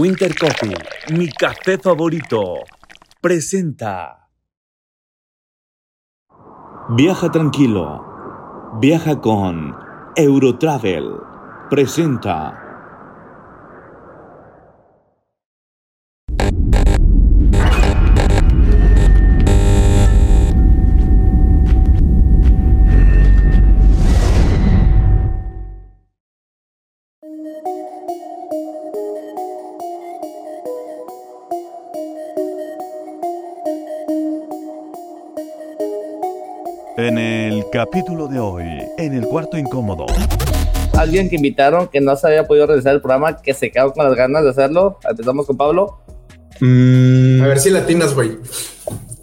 Winter Coffee, mi café favorito, presenta. Viaja tranquilo. Viaja con Eurotravel. Presenta. En el cuarto incómodo. Alguien que invitaron que no se había podido realizar el programa, que se quedó con las ganas de hacerlo. Empezamos con Pablo. A ver si latinas, güey.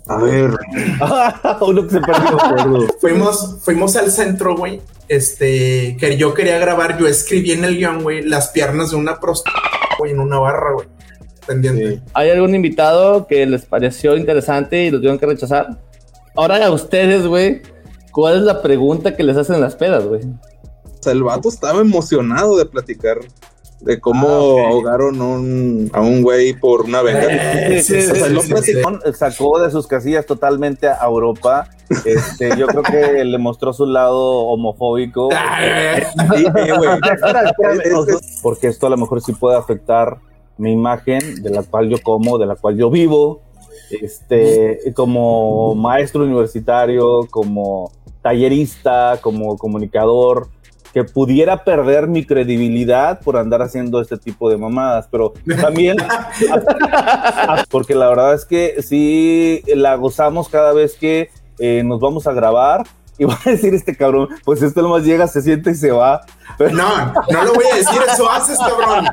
A ver. Uno que se perdió. fuimos, fuimos al centro, güey. Este, que yo quería grabar, yo escribí en el guion, güey, las piernas de una prostituta, güey, en una barra, güey. Pendiente. ¿Hay algún invitado que les pareció interesante y lo tuvieron que rechazar? Ahora a ustedes, güey, ¿cuál es la pregunta que les hacen en las pedas, güey? O sea, el vato estaba emocionado de platicar de cómo Ah, ahogaron un- a un güey por una venganza. Eh, sí, sí, sí, sacó de sus casillas totalmente a Europa. Este, yo creo que le mostró su lado homofóbico. Eh, porque esto a lo mejor sí puede afectar mi imagen, de la cual yo como, de la cual yo vivo, este, como maestro universitario, como tallerista, como comunicador, que pudiera perder mi credibilidad por andar haciendo este tipo de mamadas, pero también, porque la verdad es que sí la gozamos cada vez que eh, nos vamos a grabar. Y va a decir este cabrón, pues esto nomás llega, se siente y se va. No, no lo voy a decir, eso haces, cabrón.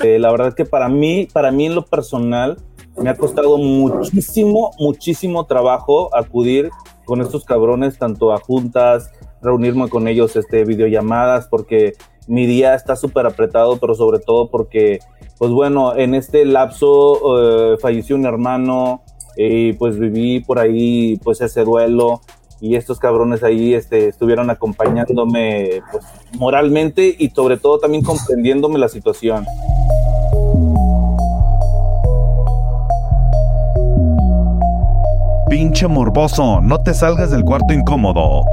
Eh, la verdad es que para mí, para mí en lo personal, me ha costado muchísimo, muchísimo trabajo acudir con estos cabrones, tanto a juntas, reunirme con ellos, este, videollamadas, porque mi día está súper apretado, pero sobre todo porque, pues bueno, en este lapso eh, falleció un hermano y pues viví por ahí, pues ese duelo. Y estos cabrones ahí este, estuvieron acompañándome pues, moralmente y sobre todo también comprendiéndome la situación. Pinche morboso, no te salgas del cuarto incómodo.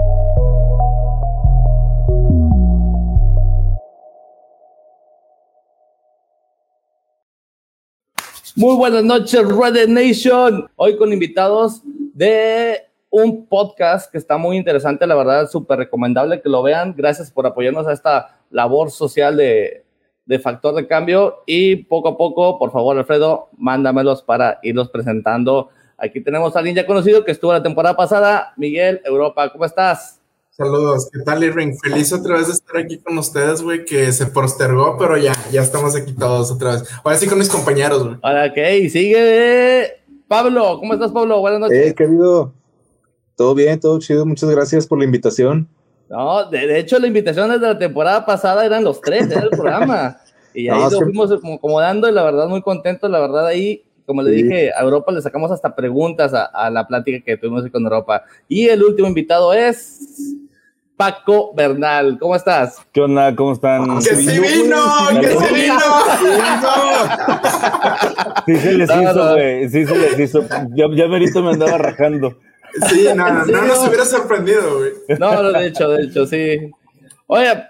Muy buenas noches, Red Nation. Hoy con invitados de un podcast que está muy interesante, la verdad, súper recomendable que lo vean. Gracias por apoyarnos a esta labor social de, de Factor de Cambio. Y poco a poco, por favor, Alfredo, mándamelos para irlos presentando. Aquí tenemos a alguien ya conocido que estuvo la temporada pasada, Miguel Europa. ¿Cómo estás? Saludos, ¿qué tal, Irving? Feliz otra vez de estar aquí con ustedes, güey, que se postergó, pero ya, ya estamos aquí todos otra vez. Ahora sí con mis compañeros, güey. Ahora, ok, sigue Pablo. ¿Cómo estás, Pablo? Buenas noches. Eh, querido. Todo bien, todo chido. Muchas gracias por la invitación. No, de, de hecho, la invitación desde la temporada pasada eran los tres, era el programa. Y ahí No, lo fuimos como acomodando y la verdad muy contentos, la verdad ahí, como le Sí. dije, a Europa le sacamos hasta preguntas a, a la plática que tuvimos con Europa. Y el último invitado es Paco Bernal. ¿Cómo estás? ¿Qué onda? ¿Cómo están? ¡Que sí vino! ¡Que sí vino! Sí se les hizo, güey. Sí se les hizo. Ya, ya merito me andaba rajando. Sí, no, no, Sí, no nos no. hubiera sorprendido, güey. No, no, de hecho, de hecho, sí. Oye,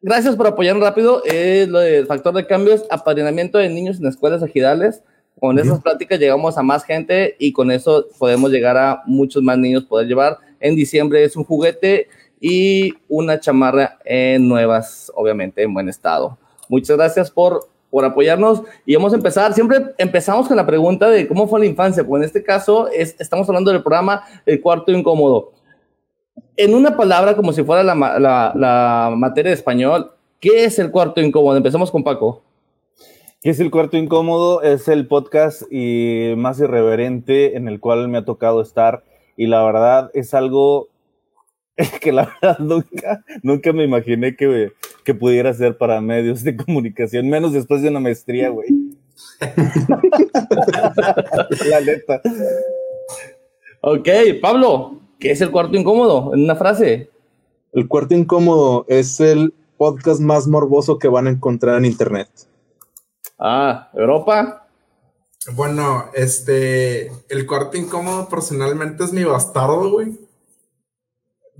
gracias por apoyarnos rápido. Es lo del factor de cambios, apadrinamiento de niños en escuelas ejidales. Con esas pláticas llegamos a más gente y con eso podemos llegar a muchos más niños poder llevar. En diciembre es un juguete y una chamarra en nuevas, obviamente, en buen estado. Muchas gracias por, por apoyarnos y vamos a empezar. Siempre empezamos con la pregunta de cómo fue la infancia, porque en este caso es, estamos hablando del programa El Cuarto Incómodo en una palabra, como si fuera la, la- la materia de español, ¿qué es el cuarto incómodo? Empezamos con Paco. ¿Qué es el cuarto incómodo? Es el podcast y más irreverente en el cual me ha tocado estar. Y la verdad es algo que la verdad nunca, nunca me imaginé que, que pudiera ser para medios de comunicación, menos después de una maestría, güey. la neta. Ok, Pablo, ¿qué es el cuarto incómodo? En una frase. El cuarto incómodo es el podcast más morboso que van a encontrar en internet. Ah, Europa. Bueno, este, el cuarto incómodo personalmente es mi bastardo, güey.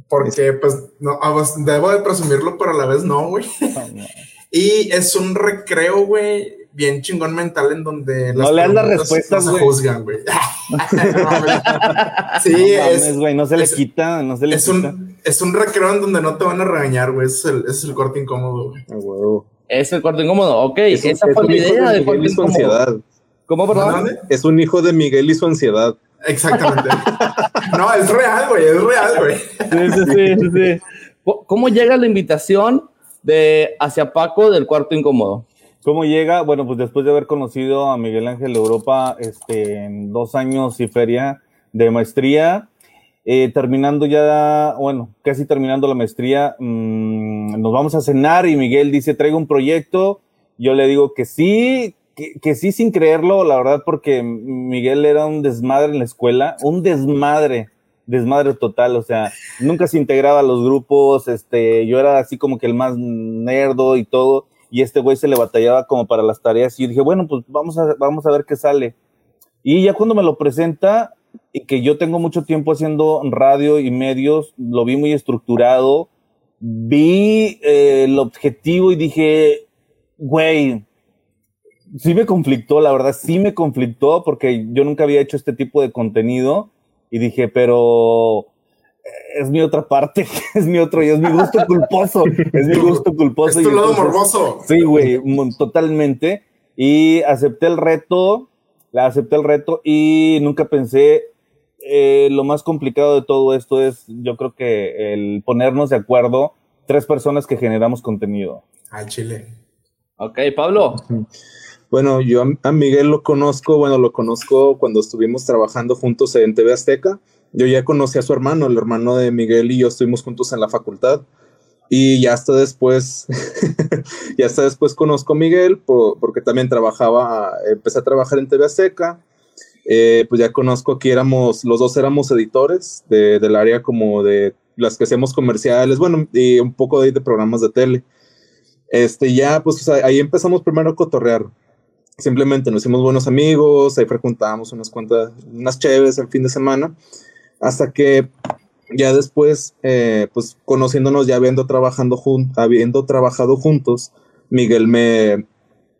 Porque, pues, no, ah, pues, debo de presumirlo, pero a la vez no, güey. y es un recreo, güey, bien chingón mental en donde No le dan las respuestas, no se juzgan, güey. sí, No es, mames, güey, no se le es- quita, no se le es quita. un, es un recreo en donde no te van a regañar, güey. Ese es el, es el corte incómodo, güey. Es el cuarto incómodo. Ok, Es un- esa es fue la hijo de idea del Miguel cuarto y su ansiedad. ¿Cómo, perdón? Es un hijo de Miguel y su ansiedad. Exactamente. no, es real, güey. Es real, güey. Sí, sí, sí, sí, sí. ¿Cómo- ¿Cómo llega la invitación de hacia Paco del cuarto incómodo? ¿Cómo llega? Bueno, pues después de haber conocido a Miguel Ángel Europa este, en dos años y feria de maestría, eh, terminando ya, bueno, casi terminando la maestría, mm, nos vamos a cenar y Miguel dice, traigo un proyecto. Yo le digo que sí, que, sí sin creerlo, la verdad, porque Miguel era un desmadre en la escuela, un desmadre, desmadre total, o sea, nunca se integraba a los grupos, este, yo era así como que el más nerdo y todo, y este güey se le batallaba como para las tareas, y yo dije, bueno, pues vamos a, vamos a ver qué sale. Y ya cuando me lo presenta, que yo tengo mucho tiempo haciendo radio y medios, lo vi muy estructurado, vi eh, el objetivo y dije, güey, sí me conflictó, la verdad, sí me conflictó porque yo nunca había hecho este tipo de contenido y dije, pero es mi otra parte, es mi otro, y es mi gusto culposo, es mi gusto culposo. Es tu y lado entonces- morboso. Sí, güey, totalmente. Y acepté el reto, la acepté el reto y nunca pensé, eh, lo más complicado de todo esto es, yo creo que el ponernos de acuerdo, tres personas que generamos contenido. Al chile. Ok, Pablo. Bueno, yo a, a Miguel lo conozco, bueno, lo conozco cuando estuvimos trabajando juntos en TV Azteca. Yo ya conocí a su hermano, el hermano de Miguel y yo estuvimos juntos en la facultad. Y ya hasta después, ya hasta después conozco a Miguel po- porque también trabajaba, empecé a trabajar en TV Azteca. Eh, pues ya conozco que éramos, los dos éramos editores de, del área como de las que hacíamos comerciales, bueno, y un poco de, de programas de tele. Este, ya, pues o sea, ahí empezamos primero a cotorrear simplemente nos hicimos buenos amigos, ahí frecuentábamos unas cuantas, unas chéves el fin de semana, hasta que ya después, eh, pues conociéndonos, ya habiendo, trabajando jun- habiendo trabajado juntos, Miguel me,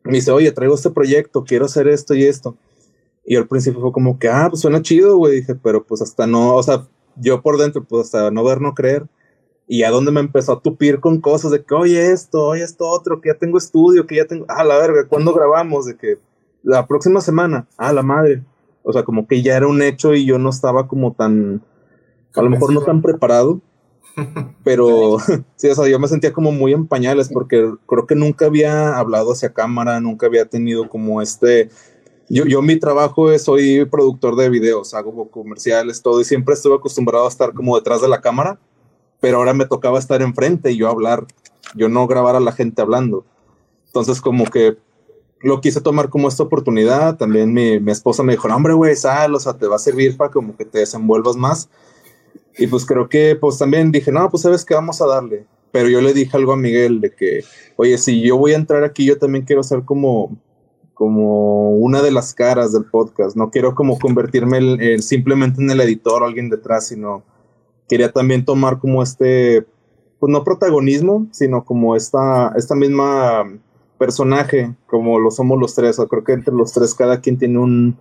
me dice, oye, traigo este proyecto, quiero hacer esto y esto. Y al principio fue como que, ah, pues suena chido, güey, dije, pero pues hasta no, o sea, yo por dentro, pues hasta no ver, no creer. Y a donde me empezó a tupir con cosas de que, oye, esto, oye, esto otro, que ya tengo estudio, que ya tengo, ah, la verga, ¿cuándo grabamos? De que la próxima semana, ah, la madre. O sea, como que ya era un hecho y yo no estaba como tan, a lo mejor no tan preparado, pero sí, o sea, yo me sentía como muy en pañales porque creo que nunca había hablado hacia cámara, nunca había tenido como este, yo, yo mi trabajo es, soy productor de videos, hago comerciales, todo, y siempre estuve acostumbrado a estar como detrás de la cámara, pero ahora me tocaba estar enfrente y yo hablar, yo no grabar a la gente hablando. Entonces como que lo quise tomar como esta oportunidad, también mi, mi esposa me dijo, hombre, güey, sal, o sea, te va a servir para como que te desenvuelvas más. Y pues creo que pues también dije, no, pues sabes que vamos a darle. Pero yo le dije algo a Miguel de que, oye, si yo voy a entrar aquí, yo también quiero ser como, como una de las caras del podcast. No quiero como convertirme en- en simplemente en el editor o alguien detrás, sino quería también tomar como este, pues no protagonismo, sino como esta, esta misma personaje, como lo somos los tres. O creo que entre los tres cada quien tiene un,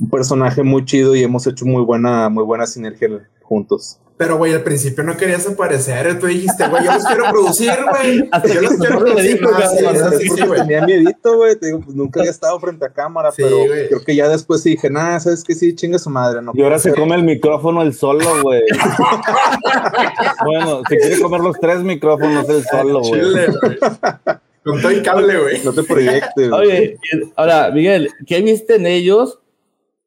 un personaje muy chido y hemos hecho muy buena, muy buena sinergia juntos. Pero, güey, al principio no querías aparecer. Tú dijiste, güey, yo los quiero producir, güey. Hasta Yo los quiero producir. dijo, cabrón, sí, sí, güey. tenía miedito, güey. Te digo, pues nunca había estado frente a cámara, Sí, pero güey. creo que ya después sí dije, nada, sabes que sí, chinga su madre. No Y ahora se come el micrófono el solo, güey. bueno, se quiere comer los tres micrófonos el solo, güey. Chile, güey. Con todo el cable, güey. No te proyectes. güey. Oye, ahora, Miguel, ¿qué viste en ellos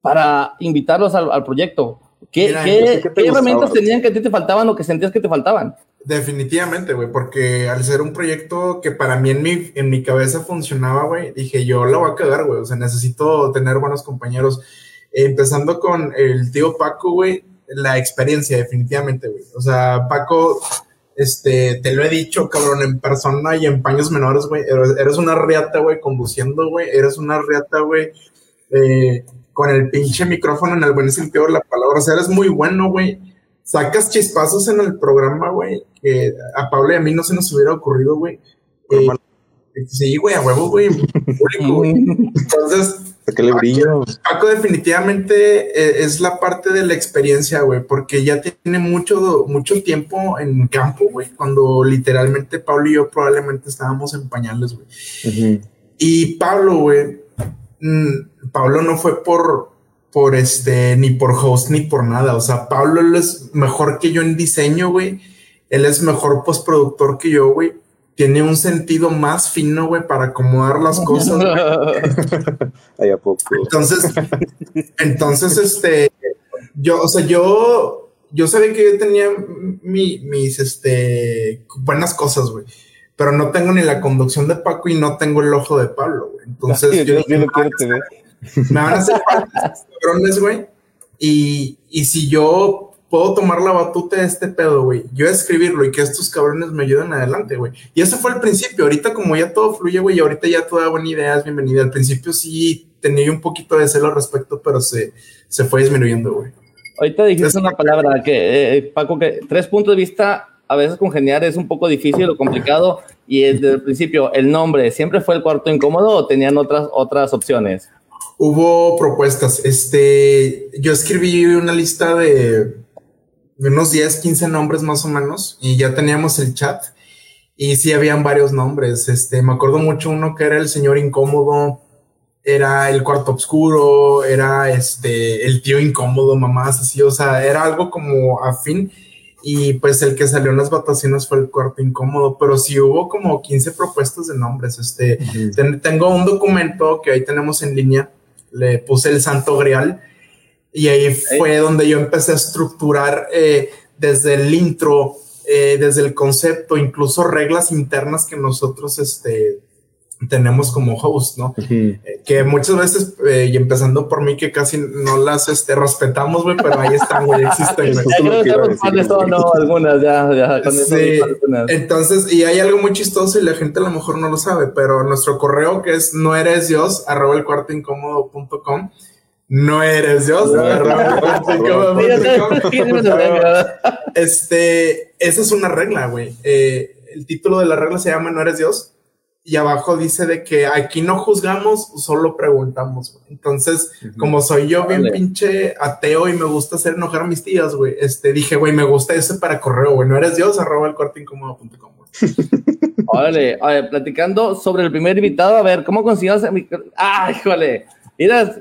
para invitarlos al, al proyecto? ¿Qué, Mira, qué- no sé qué te qué herramientas tenían que a ti te faltaban o que sentías que te faltaban? Definitivamente, güey, porque al ser un proyecto que para mí en mi, en mi cabeza funcionaba, güey, dije, yo la voy a cagar, güey, o sea, necesito tener buenos compañeros. Empezando con el tío Paco, güey, la experiencia, definitivamente, güey. O sea, Paco Este, te lo he dicho, cabrón, en persona y en paños menores, güey. Eres, eres una riata, güey, conduciendo, güey. Eres una riata, güey, eh, con el pinche micrófono en el buen sentido de la palabra. O sea, eres muy bueno, güey. Sacas chispazos en el programa, güey, que a Pablo y a mí no se nos hubiera ocurrido, güey. Eh, sí, güey, a huevo, güey. Entonces, Que le brillo. Paco definitivamente eh, es la parte de la experiencia, güey, porque ya tiene mucho, mucho tiempo en campo, güey, cuando literalmente Pablo y yo probablemente estábamos en pañales, güey. Y Pablo, güey, mm, Pablo no fue por, por este, ni por host, ni por nada. O sea, Pablo él es mejor que yo en diseño, güey. Él es mejor postproductor que yo, güey. Tiene un sentido más fino, güey, para acomodar las cosas. Ahí a poco. Entonces, entonces, este, yo, o sea, yo, yo sabía que yo tenía mi- mis, este, buenas cosas, güey. Pero no tengo ni la conducción de Paco y no tengo el ojo de Pablo, güey. Entonces, Sí, yo yo lo quiero tener. me van a hacer falta estos cabrones, güey. Y, y si yo puedo tomar la batuta de este pedo, güey, yo escribirlo y que estos cabrones me ayuden adelante, güey. Y ese fue el principio. Ahorita, como ya todo fluye, güey, y ahorita ya toda buena idea es bienvenida. Al principio sí tenía un poquito de celo al respecto, pero se, se fue disminuyendo, güey. Ahorita dijiste una palabra que, eh, Paco, que tres puntos de vista a veces congeniar es un poco difícil o complicado. Y desde el principio, ¿el nombre siempre fue el cuarto incómodo o tenían otras, otras opciones? Hubo propuestas. Este, yo escribí una lista de, unos 10, 15 nombres más o menos y ya teníamos el chat y sí habían varios nombres. Este, me acuerdo mucho uno que era el señor incómodo, era el cuarto oscuro, era este, el tío incómodo, mamás así, o sea, era algo como afín. Y pues el que salió en las votaciones fue el cuarto incómodo, pero sí hubo como 15 propuestas de nombres. Este, ten- tengo un documento que ahí tenemos en línea, le puse el Santo Grial y ahí fue donde yo empecé a estructurar eh, desde el intro, eh, desde el concepto, incluso reglas internas que nosotros este, tenemos como host, ¿no? Eh, que muchas veces, eh, y empezando por mí, que casi no las este, respetamos, güey, pero ahí están, güey, existen. Algunas, ya, ya. Con eso Sí. algunas. Entonces, y hay algo muy chistoso y la gente a lo mejor no lo sabe, pero nuestro correo que es no eres Dios, arroba el cuarto incómodo.com, no eres Dios. Este, esa es una regla, güey. Eh, el título de la regla se llama No eres Dios. Y abajo dice de que aquí no juzgamos, solo preguntamos. güey. Entonces, como soy yo bien Vale. pinche ateo y me gusta hacer enojar a mis tías, güey, este, dije, güey, me gusta ese para correo, güey. No eres Dios, arroba el cuarto incómodo.com. Órale, a ver, platicando sobre el primer invitado, a ver, ¿cómo consiguió ese micro? ¡Ah, híjole! Mira,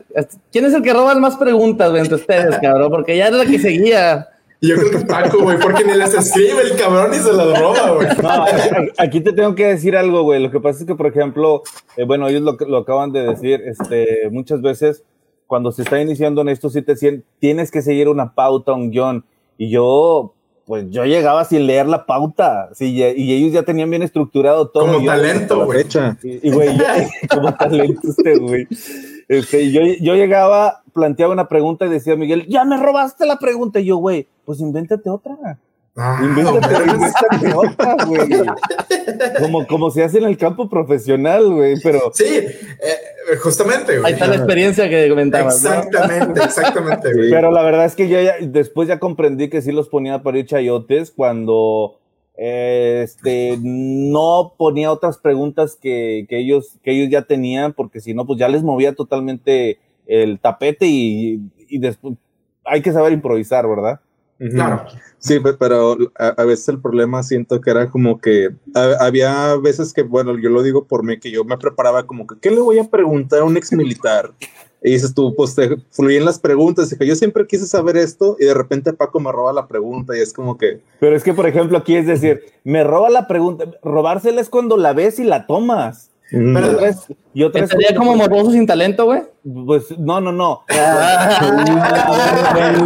¿quién es el que roba más preguntas, güey, entre ustedes, cabrón? Porque ya era la que seguía. Y yo creo que Paco, güey, porque ni les escribe el cabrón y se las roba, güey. No, aquí te tengo que decir algo, güey. Lo que pasa es que, por ejemplo, eh, bueno, ellos lo, lo acaban de decir, este, muchas veces cuando se está iniciando en esto, sí te tienes que seguir una pauta, un guion. Y yo, pues yo llegaba sin leer la pauta, sí, y, ellos ya tenían bien estructurado todo. Como Yo- talento, güey. Y, güey, como talento este, güey. Este, y yo, yo llegaba, planteaba una pregunta y decía Miguel, ya me robaste la pregunta. Y yo, güey, pues invéntate otra. Ah, güey. Como, como se hace en el campo profesional, güey, pero Sí, eh, justamente, güey. Ahí está la experiencia que comentabas. ¿no? Exactamente, exactamente, güey. Pero la verdad es que yo ya, después ya comprendí que sí los ponía para ir chayotes cuando eh, este, no ponía otras preguntas que, que, ellos, que ellos ya tenían, porque si no, pues ya les movía totalmente el tapete y, y después hay que saber improvisar, ¿verdad? Claro. Sí, pe- pero a, a veces el problema siento que era como que a- había veces que, bueno, yo lo digo por mí, que yo me preparaba como que, ¿qué le voy a preguntar a un ex militar? Y dices tú, pues te fluyen las preguntas, y que yo siempre quise saber esto y de repente Paco me roba la pregunta y es como que, Pero es que, por ejemplo, aquí es decir, me roba la pregunta, robársela es cuando la ves y la tomas. Mm, Y otra es- y otra es ¿Sería como morboso sin talento, güey? Pues no, no, no.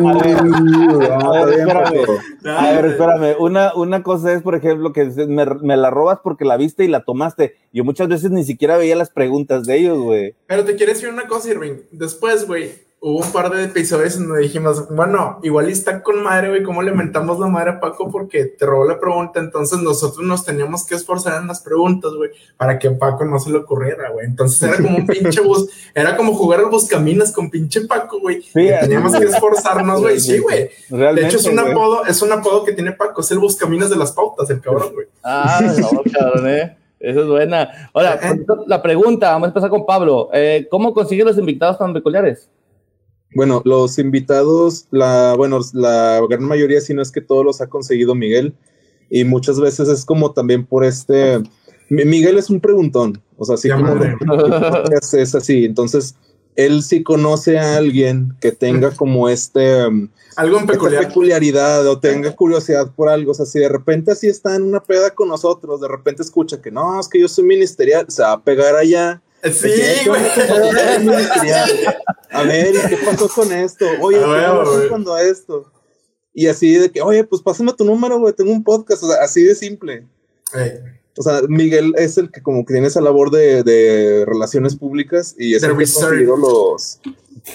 A ver, espérame. A ver, espérame. Una, una cosa es, por ejemplo, que me, me la robas porque la viste y la tomaste. Yo muchas veces ni siquiera veía las preguntas de ellos, güey. Pero te quiero decir una cosa, Irving. Después, güey, hubo un par de episodios donde dijimos, bueno, igual está con madre, güey, ¿cómo le mentamos la madre a Paco? Porque te robó la pregunta, entonces nosotros nos teníamos que esforzar en las preguntas, güey, para que a Paco no se le ocurriera, güey. Entonces era como un pinche bus, era como jugar al buscaminas con pinche Paco, güey. Sí, teníamos que esforzarnos, güey, sí, güey. De hecho, es un apodo, es un apodo que tiene Paco, es el buscaminas de las pautas, el cabrón, güey. Ah, no, cabrón, eh. Eso es buena. Ahora, eh, la pregunta, vamos a empezar con Pablo. Eh, ¿Cómo consigue los invitados tan peculiares? Bueno, los invitados, la, bueno, la gran mayoría, si no es que todos los ha conseguido Miguel, y muchas veces es como también por este, Miguel es un preguntón, o sea, así como es así, entonces él sí conoce a alguien que tenga como este algo en peculiar. peculiaridad o tenga curiosidad por algo, o sea, si de repente así está en una peda con nosotros, de repente escucha que no, es que yo soy ministerial, se va a pegar allá Sí, güey. A ver, ¿y qué pasó con esto? Oye, ¿qué pasó cuando esto? Y así de que, oye, pues pásame tu número, güey, tengo un podcast, o sea, así de simple. O sea, Miguel es el que como que tiene esa labor de, de relaciones públicas y es el que ha los,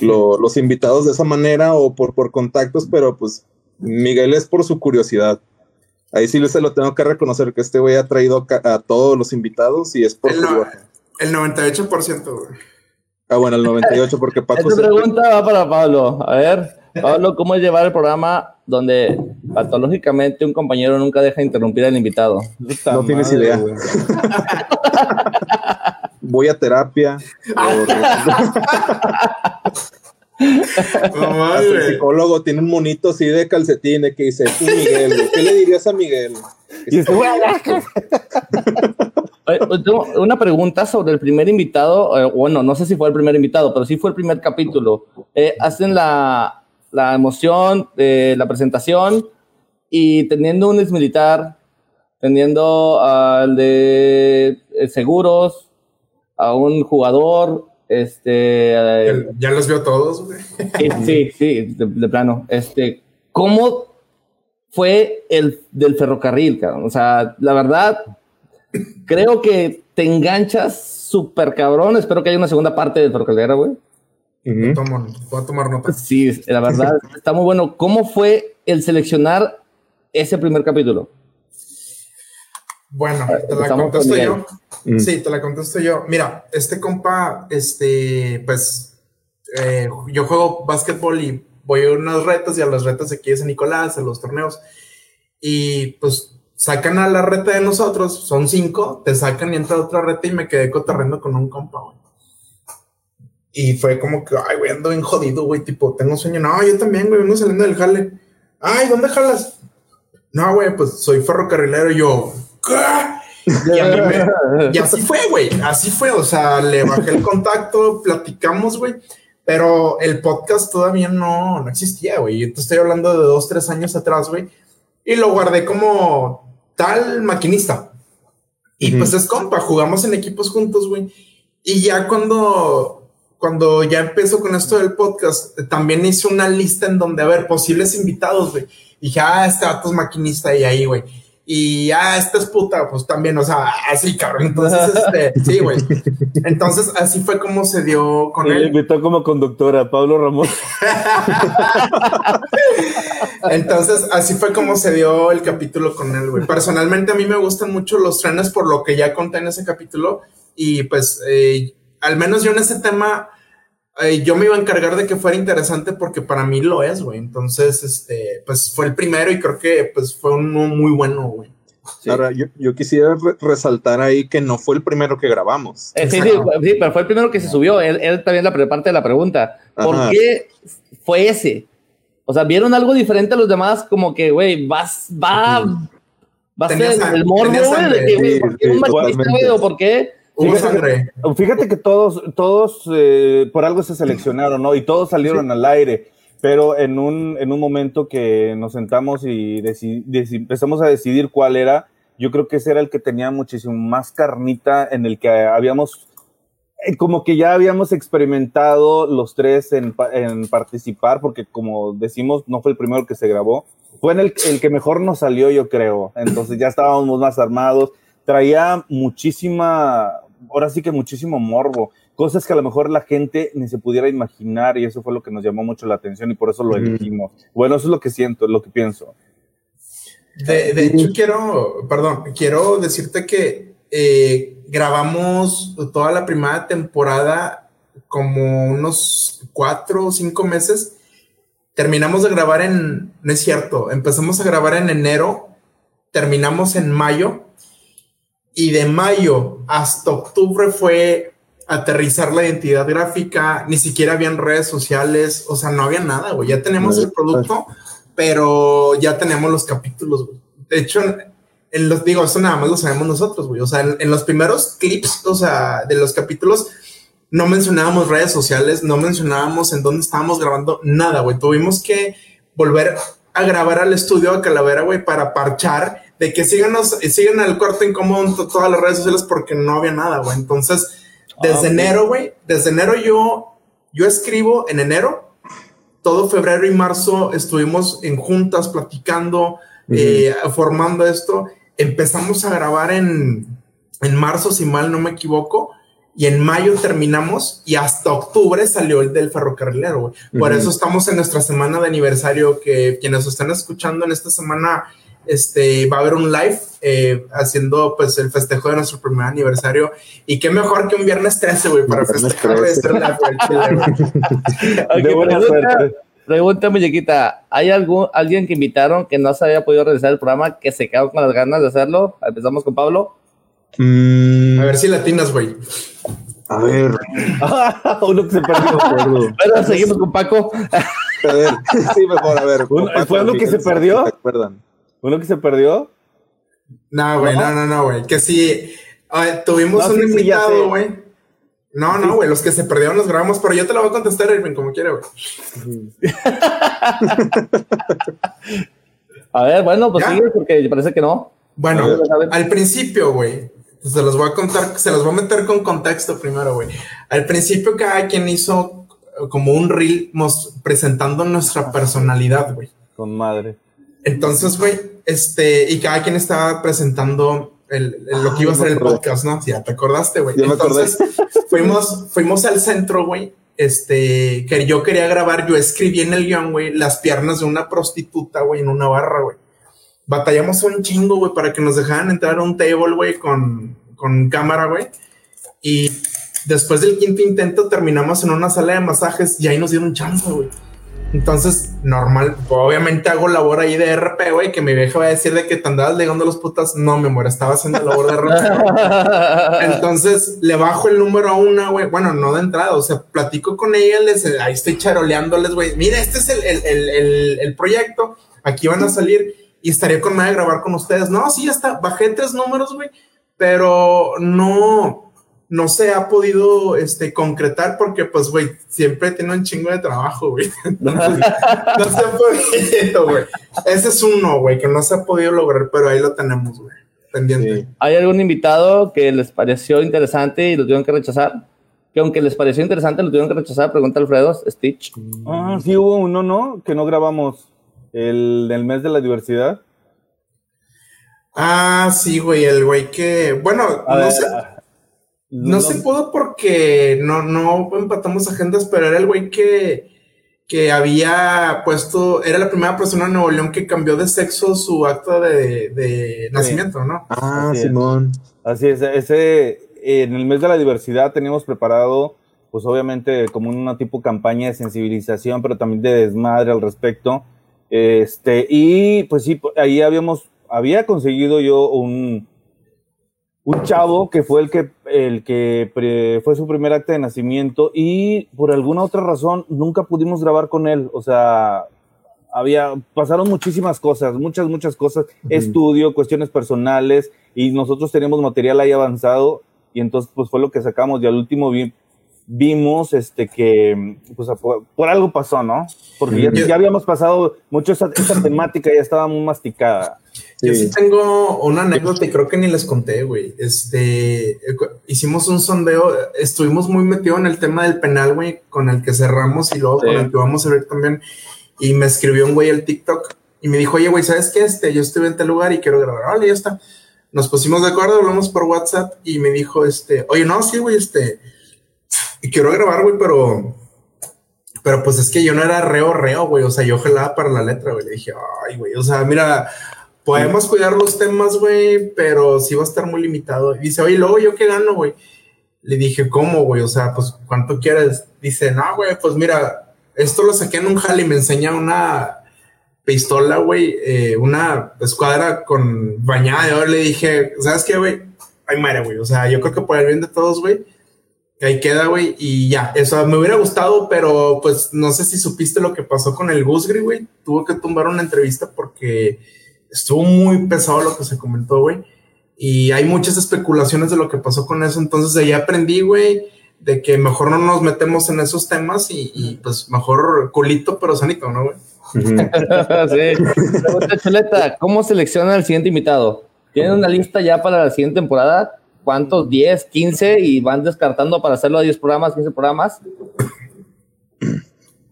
los, los, invitados de esa manera o por, por contactos, pero pues Miguel es por su curiosidad. Ahí sí se lo tengo que reconocer que este güey ha traído a, todos los invitados y es por su... El 98%, güey. Ah, bueno, el 98% porque Paco... Esta pregunta va para Pablo. A ver, Pablo, ¿cómo es llevar el programa donde patológicamente un compañero nunca deja interrumpir al invitado? no tienes idea. Voy a terapia. el psicólogo tiene un monito así de calcetín que dice, tú Miguel, ¿qué le dirías a Miguel? Y dice, una pregunta sobre el primer invitado, eh, bueno, no sé si fue el primer invitado, pero sí fue el primer capítulo. Eh, hacen la, la emoción de la presentación y teniendo un ex militar, teniendo al de eh, seguros, a un jugador, este... ya los vio todos, Sí, sí, de, plano. Este, ¿cómo fue el del ferrocarril, cabrón? O sea, la verdad, creo que te enganchas súper cabrón. Espero que haya una segunda parte de Ferrocarrilera, güey. voy, a tomar nota. Sí, la verdad, está muy bueno. ¿Cómo fue el seleccionar ese primer capítulo? Bueno, te la contesto yo. Mm. Sí, te la contesto yo. Mira, este compa, este, pues, eh, yo juego básquetbol y voy a unas retas y a las retas aquí de San Nicolás, a los torneos. Y pues sacan a la reta de nosotros, son cinco, te sacan y entra otra reta y me quedé cotorreando con un compa, güey. Y fue como que, ay, güey, ando bien jodido, güey, tipo, tengo sueño. No, yo también, güey, vengo saliendo del jale. Ay, ¿dónde jalas? No, güey, pues soy ferrocarrilero. Yo, y así fue, güey, así fue. O sea, le bajé el contacto, platicamos, güey. Pero el podcast todavía no, no existía, güey. Yo te estoy hablando de dos, tres años atrás, güey. Y lo guardé como tal maquinista. Y pues es compa, jugamos en equipos juntos, güey. Y ya cuando, cuando ya empezó con esto del podcast, también hice una lista en donde, a ver, posibles invitados, güey. Y dije, ah, este vato es maquinista y ahí, güey y ah, esta es puta, pues también, o sea, así, cabrón. Entonces, este, sí, güey. Entonces, así fue como se dio con él. invitó como conductora, Pablo Ramón. Entonces, así fue como se dio el capítulo con él, güey. Personalmente, a mí me gustan mucho los trenes por lo que ya conté en ese capítulo. Y pues, eh, al menos yo en ese tema eh, yo me iba a encargar de que fuera interesante porque para mí lo es, güey. Entonces, este, pues fue el primero y creo que pues fue uno muy bueno, güey. Ahora, yo, quisiera resaltar ahí que no fue el primero que grabamos. Eh, sí, sí, sí, pero fue el primero que se subió. Él, también la parte de la pregunta. ¿Por qué fue ese? O sea, ¿vieron algo diferente a los demás? Como que, güey, vas, va, va a ser el morbo, güey. ¿Por qué un ¿O por qué? Fíjate, que todos, todos eh, por algo se seleccionaron, ¿no? Y todos salieron al aire. Pero en un, en un momento que nos sentamos y empezamos a decidir cuál era, yo creo que ese era el que tenía muchísimo más carnita, en el que habíamos, eh, como que ya habíamos experimentado los tres en, en, participar, porque como decimos, no fue el primero que se grabó, fue en el, el que mejor nos salió, yo creo. Entonces ya estábamos más armados, traía muchísima, ahora sí que muchísimo morbo. cosas que a lo mejor la gente ni se pudiera imaginar y eso fue lo que nos llamó mucho la atención y por eso lo elegimos. Bueno, eso es lo que siento, lo que pienso. De, de hecho, quiero, perdón, quiero decirte que eh, grabamos toda la primera temporada como unos cuatro o cinco meses. Terminamos de grabar en, no es cierto, empezamos a grabar en enero, terminamos en mayo y de mayo hasta octubre fue aterrizar la identidad gráfica, ni siquiera habían redes sociales, o sea, no había nada, güey. Ya tenemos el producto, pero ya tenemos los capítulos, güey. De hecho, en, los, digo, eso nada más lo sabemos nosotros, güey. O sea, en, en los primeros clips, o sea, de los capítulos, no mencionábamos redes sociales, no mencionábamos en dónde estábamos grabando, nada, güey. Tuvimos que volver a grabar al estudio a Calavera, güey, para parchar de que síganos, sigan al corte incómodo en to- todas las redes sociales porque no había nada, güey. Entonces, desde Ah, ok. enero, güey, desde enero yo, yo escribo en enero, todo febrero y marzo estuvimos en juntas platicando, eh, formando esto. Empezamos a grabar en, en marzo, si mal no me equivoco, y en mayo terminamos y hasta octubre salió el del ferrocarrilero. Por Ujú. eso estamos en nuestra semana de aniversario, que quienes están escuchando en esta semana, este, va a haber un live eh, haciendo pues el festejo de nuestro primer aniversario. Y qué mejor que un viernes 13, güey, para festejar 13. este live, güey, chile, güey. Ok, De buena pregunta, suerte. pregunta, muñequita. ¿Hay algún, alguien que invitaron que no se había podido realizar el programa que se quedó con las ganas de hacerlo? Empezamos con Pablo. Mm, A ver si latinas, güey. a ver, Uno que se perdió. Bueno, seguimos con Paco. A ver, sí, mejor, a ver. ¿fue uno que se perdió? ¿Se acuerdan? Uno que se perdió. No, güey, no, no, no, güey. Que sí, tuvimos No, un sí, invitado, güey. No, no, güey, los que se perdieron los grabamos, pero yo te lo voy a contestar, Irving, como quiera, güey. A ver, bueno, pues ¿Ya? sigue porque parece que no. Bueno, ver, al principio, güey, se los voy a contar, se los voy a meter con contexto primero, güey. Al principio cada quien hizo como un reel presentando nuestra personalidad, güey. Con madre. Entonces, güey, este, y cada quien estaba presentando el, el- lo que iba a Ah, ser el podcast, ¿no? Ya te acordaste, güey. Ya me acordé. Entonces, fuimos, fuimos al centro, güey. Este, que yo quería grabar, yo escribí en el guion, güey, las piernas de una prostituta, güey, en una barra, güey. Batallamos un chingo, güey, para que nos dejaran entrar a un table, güey, con, con cámara, güey. Y después del quinto intento terminamos en una sala de masajes y ahí nos dieron chance, güey. Entonces, normal, obviamente hago labor ahí de RP, güey, que mi vieja va a decir de que te andabas legando los putas. No, mi amor, estaba haciendo labor de RP. Entonces, le bajo el número a una, güey. Bueno, no de entrada, o sea, platico con ella, les, ahí estoy charoleándoles, güey. Mira, este es el, el, el, el, el proyecto, aquí van a salir y estaría con madre grabar con ustedes. No, sí, ya está, bajé tres números, güey, pero no, no se ha podido este, concretar porque, pues, güey, siempre tiene un chingo de trabajo, güey. No se ha podido, güey. Ese es uno, güey, que no se ha podido lograr, pero ahí lo tenemos, güey, pendiente. Sí. ¿Hay algún invitado que les pareció interesante y lo tuvieron que rechazar? Que aunque les pareció interesante, lo tuvieron que rechazar. Pregunta Alfredo, Stitch. Ah, sí hubo uno, ¿no? Que no grabamos. El del mes de la diversidad. Ah, sí, güey, el güey que, bueno, A no ver, sé, no, se pudo porque no, no empatamos agendas, pero era el güey que, que había puesto, era la primera persona en Nuevo León que cambió de sexo su acto de, de nacimiento, ¿no? Ah, Así es. Simón. Así es, ese, en el mes de la diversidad teníamos preparado, pues obviamente como una tipo campaña de sensibilización, pero también de desmadre al respecto. Este, y pues sí, ahí habíamos, había conseguido yo un, un chavo que fue el que, el que pre- fue su primer acta de nacimiento y por alguna otra razón nunca pudimos grabar con él. O sea, había, pasaron muchísimas cosas, muchas, muchas cosas, estudio, cuestiones personales y nosotros teníamos material ahí avanzado y entonces pues fue lo que sacamos y al último vi- vimos este que pues por, por algo pasó, ¿no? Porque ya, ya habíamos pasado mucho esa, esa temática, ya estaba muy masticada. Yo Sí. tengo una anécdota y creo que ni les conté, güey. Este, hicimos un sondeo, estuvimos muy metidos en el tema del penal, güey, con el que cerramos y luego Sí. con el que vamos a ver también. Y me escribió un güey el TikTok y me dijo, oye, güey, ¿sabes qué? Este, yo estuve en tal lugar y quiero grabar. Vale, ya está. Nos pusimos de acuerdo, hablamos por WhatsApp y me dijo, este, oye, no, sí, güey, este, y quiero grabar, güey, pero, pero pues es que yo no era reo, reo, güey, o sea, yo jalaba para la letra, güey, le dije, ay, güey, o sea, mira, podemos cuidar los temas, güey, pero sí va a estar muy limitado. Y dice, oye, luego yo qué gano, güey. Le dije, ¿cómo, güey? O sea, pues, ¿cuánto quieres? Dice, no, güey, pues mira, esto lo saqué en un jale y me enseña una pistola, güey, eh, una escuadra con bañada de oro. Le dije, ¿sabes qué, güey? Ay, madre, güey. O sea, yo creo que por el bien de todos, güey, ahí queda, güey, y ya. Eso me hubiera gustado, pero pues no sé si supiste lo que pasó con el Gusgri, güey. Tuvo que tumbar una entrevista porque estuvo muy pesado lo que se comentó, güey. Y hay muchas especulaciones de lo que pasó con eso. Entonces, ahí aprendí, güey, de que mejor no nos metemos en esos temas y, pues mejor culito, pero sanito, ¿no, güey? sí. Chuleta, ¿cómo selecciona el siguiente invitado? ¿Tienen una lista ya para la siguiente temporada? ¿Cuántos? ¿10, 15? Y van descartando para hacerlo a 10 programas, 15 programas.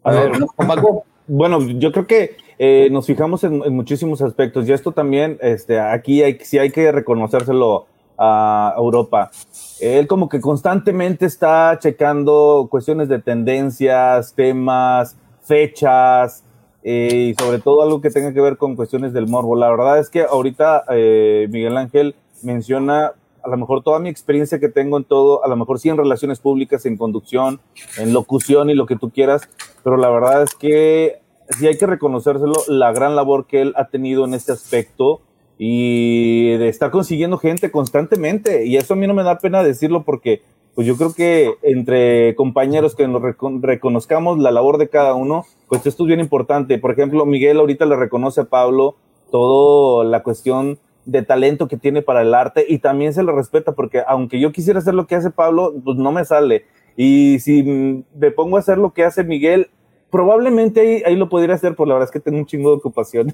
A ver, Paco. Bueno, yo creo que eh, nos fijamos en, muchísimos aspectos y esto también, este, aquí hay, sí hay que reconocérselo a Europa. Él como que constantemente está checando cuestiones de tendencias, temas, fechas eh, y sobre todo algo que tenga que ver con cuestiones del morbo. La verdad es que ahorita eh, Miguel Ángel menciona a lo mejor toda mi experiencia que tengo en todo, a lo mejor sí en relaciones públicas, en conducción, en locución y lo que tú quieras, pero la verdad es que sí hay que reconocérselo, la gran labor que él ha tenido en este aspecto y de estar consiguiendo gente constantemente. Y eso a mí no me da pena decirlo porque pues yo creo que entre compañeros que nos reconozcamos la labor de cada uno, pues esto es bien importante. Por ejemplo, Miguel ahorita le reconoce a Pablo toda la cuestión de talento que tiene para el arte y también se le respeta porque aunque yo quisiera hacer lo que hace Pablo, pues no me sale. Y si me pongo a hacer lo que hace Miguel, probablemente ahí, ahí, lo podría hacer, por la verdad es que tengo un chingo de ocupación.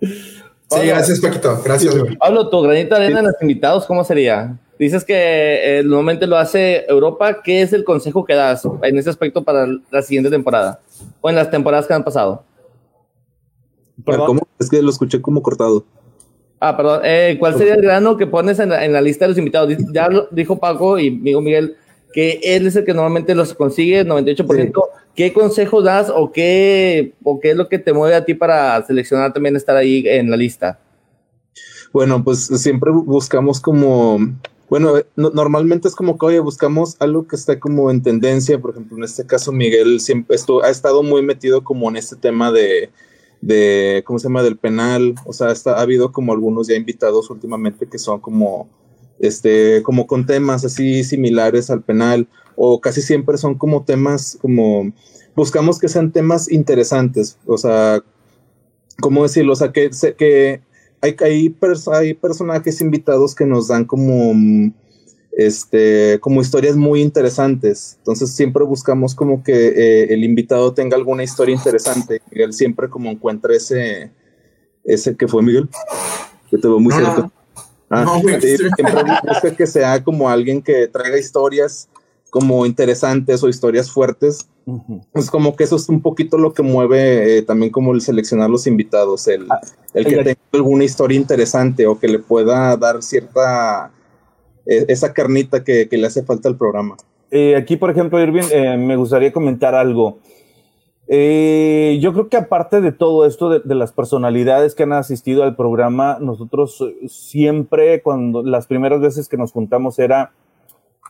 sí, gracias, Paquito. Gracias, Pablo, tu granito de arena en los invitados, ¿cómo sería? Dices que eh, normalmente lo hace Europa. ¿Qué es el consejo que das en ese aspecto para la siguiente temporada? O en las temporadas que han pasado. ¿Cómo? Es que lo escuché como cortado. Ah, perdón. Eh, ¿Cuál sería el grano que pones en la, en la, lista de los invitados? Ya lo dijo Paco y amigo Miguel que él es el que normalmente los consigue, 98%. ¿Qué consejos das o qué, o qué es lo que te mueve a ti para seleccionar también estar ahí en la lista? Bueno, pues siempre buscamos como, bueno, normalmente es como que, oye, buscamos algo que esté como en tendencia. Por ejemplo, en este caso, Miguel siempre esto, ha estado muy metido como en este tema de, de, ¿cómo se llama?, del penal. O sea, ha habido como algunos ya invitados últimamente que son como este, como con temas así similares al penal, o casi siempre son como temas, como buscamos que sean temas interesantes, o sea, ¿cómo decirlo? O sea, que, que hay, hay, hay personajes invitados que nos dan como, este, como historias muy interesantes, entonces siempre buscamos como que eh, el invitado tenga alguna historia interesante, Miguel siempre como encuentra ese, ese que fue Miguel, que te veo muy cerca. Ah, no, siempre que sea como alguien que traiga historias como interesantes o historias fuertes. Es como que eso es un poquito lo que mueve eh, también como el seleccionar los invitados, el, ah, el que tenga alguna historia interesante o que le pueda dar cierta, e, esa carnita que, que, le hace falta al programa. Eh, aquí, por ejemplo, Irving, eh, me gustaría comentar algo. Eh, yo creo que aparte de todo esto, de, las personalidades que han asistido al programa, nosotros eh, siempre, cuando las primeras veces que nos juntamos era,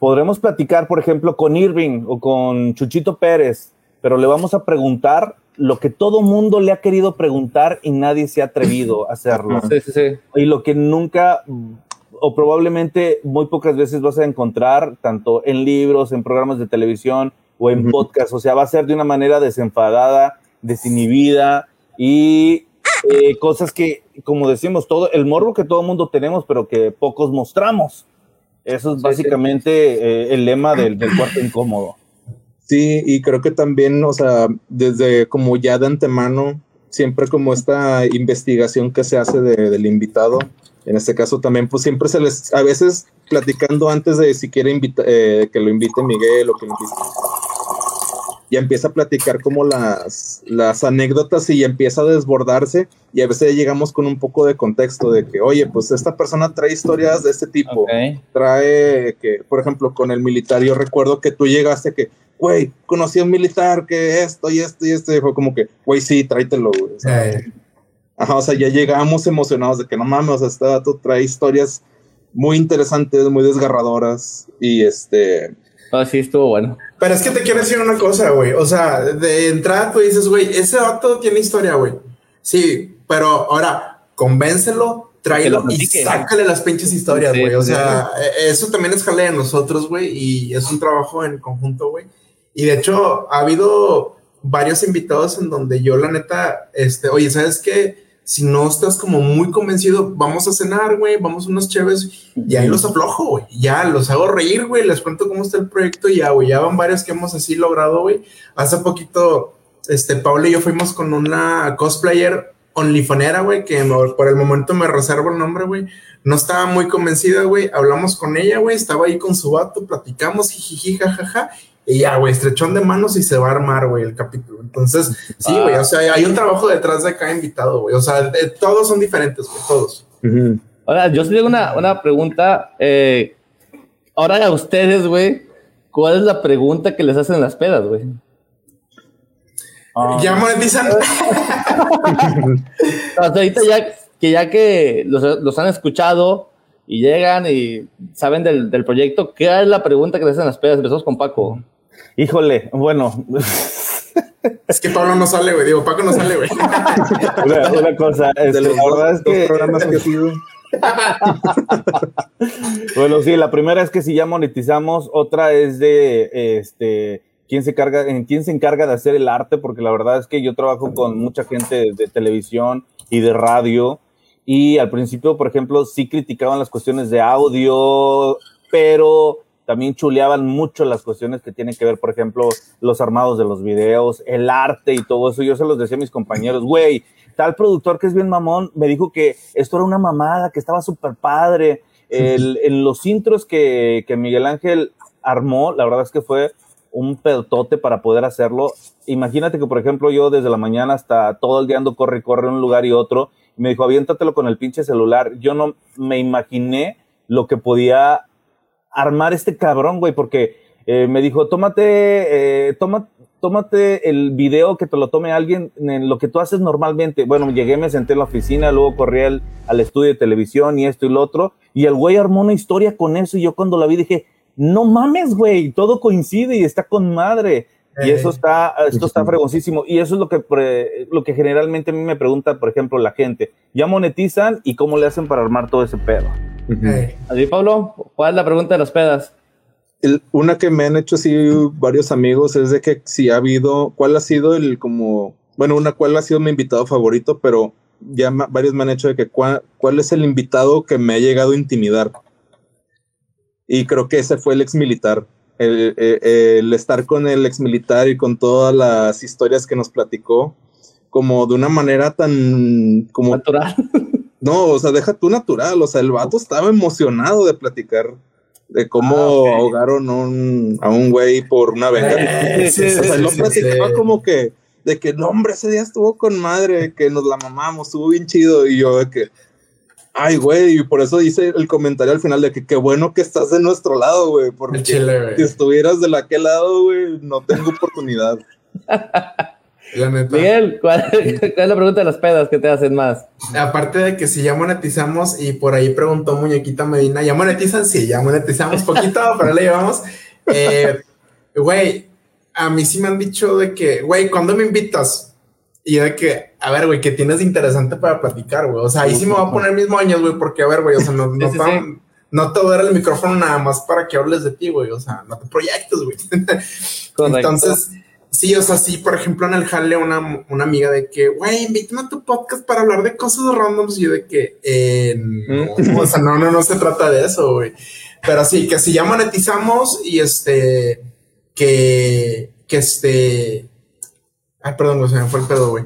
podremos platicar, por ejemplo, con Irving o con Chuchito Pérez, pero le vamos a preguntar lo que todo mundo le ha querido preguntar y nadie se ha atrevido a hacerlo. Sí, sí, sí. Y lo que nunca o probablemente muy pocas veces vas a encontrar, tanto en libros, en programas de televisión, o en podcast. O sea, va a ser de una manera desenfadada, desinhibida y eh, cosas que, como decimos, todo el morbo que todo mundo tenemos, pero que pocos mostramos. Eso es básicamente eh, el lema del, cuarto incómodo. Sí, y creo que también, o sea, desde como ya de antemano, siempre como esta investigación que se hace del invitado, en este caso también, pues siempre se les, a veces platicando antes de si quiere eh, que lo invite Miguel o que lo invite ya empieza a platicar como las, las anécdotas y ya empieza a desbordarse y a veces llegamos con un poco de contexto de que, oye, pues esta persona trae historias de este tipo, Ok. trae que, por ejemplo, con el militar, yo recuerdo que tú llegaste que, güey, conocí a un militar que esto y esto y esto, y fue como que, güey, sí, tráetelo, güey. O sea, Eh, Ajá, o sea, ya llegamos emocionados de que no mames, o sea, este dato trae historias muy interesantes, muy desgarradoras y este, Ah, sí, estuvo bueno. Pero es que te quiero decir una cosa, güey. O sea, de entrada tú dices, güey, ese vato tiene historia, güey. Sí, pero ahora convéncelo, tráelo lo y sácale las pinches historias, Sí, güey. o sí, sea, eh, eso también es jale de nosotros, güey, y es un trabajo en conjunto, güey. Y de hecho, ha habido varios invitados en donde yo, la neta, este, oye, ¿sabes qué? Si no estás como muy convencido, vamos a cenar, güey, vamos a unos chéves y ahí los aflojo, güey. Ya los hago reír, güey, les cuento cómo está el proyecto ya, güey. Ya van varios que hemos así logrado, güey. Hace poquito, este, Paula y yo fuimos con una cosplayer onlyfanera, güey, que por el momento me reservo el nombre, güey. No estaba muy convencida, güey. Hablamos con ella, güey. Estaba ahí con su vato, platicamos, jijiji, jajaja. Y ya, güey, estrechón de manos y se va a armar, güey, el capítulo. Entonces, sí, güey, o sea, hay un trabajo detrás de cada invitado, güey. O sea, de- todos son diferentes, güey, todos. Ahora, yo sí tengo una, una pregunta. eh, ahora a ustedes, güey, ¿cuál es la pregunta que les hacen en las pedas, güey? Ah, Ya monetizan. O sea, ahorita ya que ya que los, los han escuchado y llegan y saben del, del proyecto, ¿qué es la pregunta que les hacen en las pedas? Empezamos con Paco. Híjole, bueno, Es que Pablo no sale, güey. Digo, Paco no sale, güey. una, una cosa, este, de los la dos, verdad es dos que, programas bueno, sí, la primera es que si ya monetizamos, otra es de, este, quién se carga, en quién se encarga de hacer el arte, porque la verdad es que yo trabajo con mucha gente de, de televisión y de radio, y al principio, por ejemplo, sí criticaban las cuestiones de audio, pero también chuleaban mucho las cuestiones que tienen que ver, por ejemplo, los armados de los videos, el arte y todo eso. Yo se los decía a mis compañeros, güey, tal productor que es bien mamón me dijo que esto era una mamada, que estaba súper padre. El- en los intros que, que Miguel Ángel armó, la verdad es que fue un pedotote para poder hacerlo. Imagínate que, por ejemplo, yo desde la mañana hasta todo el día ando corre y corre un lugar y otro. Y me dijo, aviéntatelo con el pinche celular. Yo no me imaginé lo que podía armar este cabrón, güey, porque eh, me dijo, tómate, eh, toma, tómate el video que te lo tome alguien en lo que tú haces normalmente. Bueno, llegué, me senté en la oficina, luego corrí al, al estudio de televisión y esto y lo otro, y el güey armó una historia con eso, y yo cuando la vi dije, no mames, güey, todo coincide y está con madre. Y Eh. eso está, esto está fregoncísimo. Y eso es lo que, pre- lo que generalmente a mí me pregunta, por ejemplo, la gente. ¿Ya monetizan y cómo le hacen para armar todo ese pedo? Eh, Así, Pablo, ¿cuál es la pregunta de las pedas? El- una que me han hecho así varios amigos es de que si ha habido, cuál ha sido el como, bueno, una cuál ha sido mi invitado favorito, pero ya ma- varios me han hecho de que cuál, cuál es el invitado que me ha llegado a intimidar. Y creo que ese fue el ex militar. El, el- el estar con el ex militar y con todas las historias que nos platicó, como de una manera tan como Natural. no, o sea, deja tú natural, o sea, el vato estaba emocionado de platicar de cómo Ah, ok. ahogaron un- a un güey por una venta. Eh, sí, sí, o sea, sí, lo sí, platicaba sí. como que, de que, no, hombre, ese día estuvo con madre, que nos la mamamos, estuvo bien chido, y yo de que, ay, güey, y por eso hice el comentario al final de que qué bueno que estás de nuestro lado, güey, porque chile, güey. si estuvieras de aquel lado, güey, no tengo oportunidad. La neta. Miguel, ¿cuál, cuál es la pregunta de las pedas que te hacen más? Aparte de que si ya monetizamos, y por ahí preguntó Muñequita Medina, ¿ya monetizan? Sí, ya monetizamos poquito, pero le llevamos. Eh, Güey, a mí sí me han dicho de que, güey, ¿cuándo me invitas? Y de que, a ver, güey, ¿qué tienes de interesante para platicar, güey? O sea, ahí sí me voy a poner mis moños, güey, porque, a ver, güey, o sea, no, no, Sí, sí, te- sí. no te voy a dar el micrófono nada más para que hables de ti, güey. O sea, no te proyectes, güey. Entonces, sí, o sea, sí, por ejemplo, en el jale, una, una amiga de que, güey, invítame a tu podcast para hablar de cosas randoms. Y yo de que, eh, no, o sea, no, no, no se trata de eso, güey. Pero sí, que si ya monetizamos y este, que, que este, ay, perdón, güey, se me fue el pedo, güey.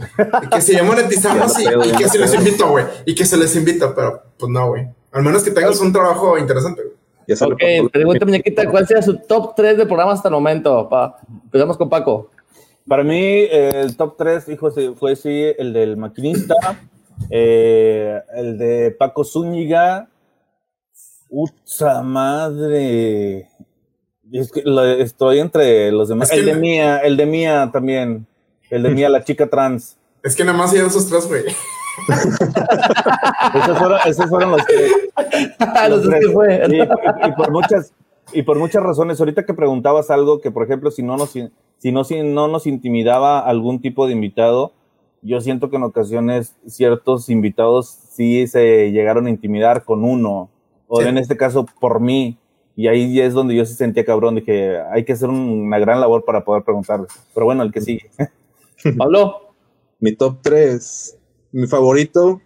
Que si ya monetizamos y, pedo, que se les invito, güey, y que se les invita, pero pues no, güey. Al menos que tengas un trabajo interesante, güey. Ok, pregunta, muñequita, ¿cuál sería su top 3 de programas hasta el momento? Pa? Empezamos con Paco. Para mí, eh, el top 3, hijo, fue sí, el del maquinista, eh, el de Paco Zúñiga. ¡Ucha madre! Es que lo- estoy entre los demás. Es que el de Mía, el de Mía también. El de Mía, la chica trans. Es que nada más hay esos tres, güey. Esos fueron, esos fueron los tres. Los dos tres. que fue. Y, y- y por muchas y por muchas razones. Ahorita que preguntabas algo que, por ejemplo, si no nos si no si no nos intimidaba algún tipo de invitado, yo siento que en ocasiones ciertos invitados sí se llegaron a intimidar con uno o Sí. en este caso por mí. Y ahí es donde yo se sentía cabrón, dije, hay que hacer una gran labor para poder preguntarles. Pero bueno, el que sigue. Pablo. Mi top 3. Mi favorito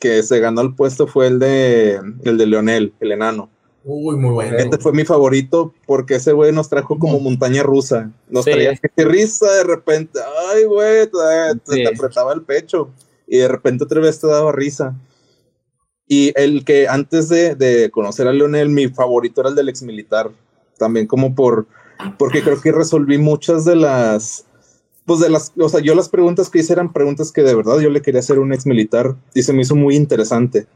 que se ganó el puesto fue el de el de Leonel, el enano. Uy, muy bueno. Este fue mi favorito porque ese güey nos trajo como montaña rusa. Nos Sí. traía que risa de repente. Ay, güey, te, te- Sí. te apretaba el pecho. Y de repente otra vez te daba risa. Y el que antes de, de conocer a Leonel, mi favorito era el del ex militar. También como por, porque creo que resolví muchas de las, pues de las, o sea, yo las preguntas que hice eran preguntas que de verdad yo le quería hacer a un ex militar y se me hizo muy interesante.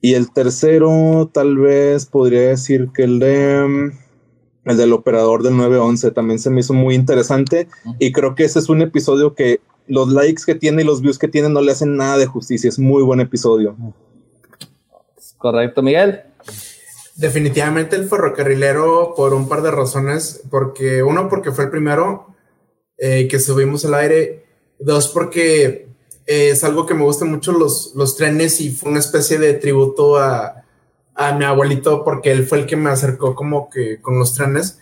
Y el tercero, tal vez podría decir que el de el del operador del 911 también se me hizo muy interesante. Y creo que ese es un episodio que los likes que tiene y los views que tiene no le hacen nada de justicia. Es muy buen episodio. Correcto, Miguel. Definitivamente el ferrocarrilero por un par de razones. Porque uno, porque fue el primero eh, que subimos al aire. Dos, porque eh, es algo que me gustan mucho los, los trenes y fue una especie de tributo a, a mi abuelito porque él fue el que me acercó como que con los trenes.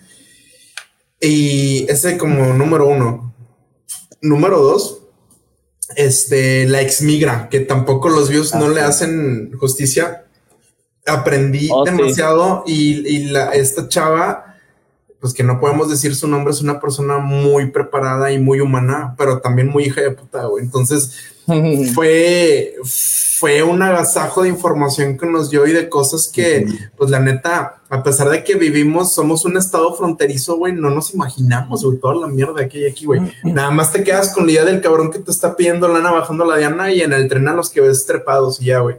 Y ese como número uno. Número dos, este, la ex migra, que tampoco los views no le hacen justicia. Aprendí Oh, sí. demasiado y, y la, esta chava, pues que no podemos decir su nombre, es una persona muy preparada y muy humana, pero también muy hija de puta, güey. Entonces, fue, fue un agasajo de información que nos dio y de cosas que, pues la neta, a pesar de que vivimos, somos un estado fronterizo, güey, no nos imaginamos, güey, toda la mierda que hay aquí, güey. Nada más te quedas con la idea del cabrón que te está pidiendo lana bajando la diana y en el tren a los que ves trepados y ya, güey.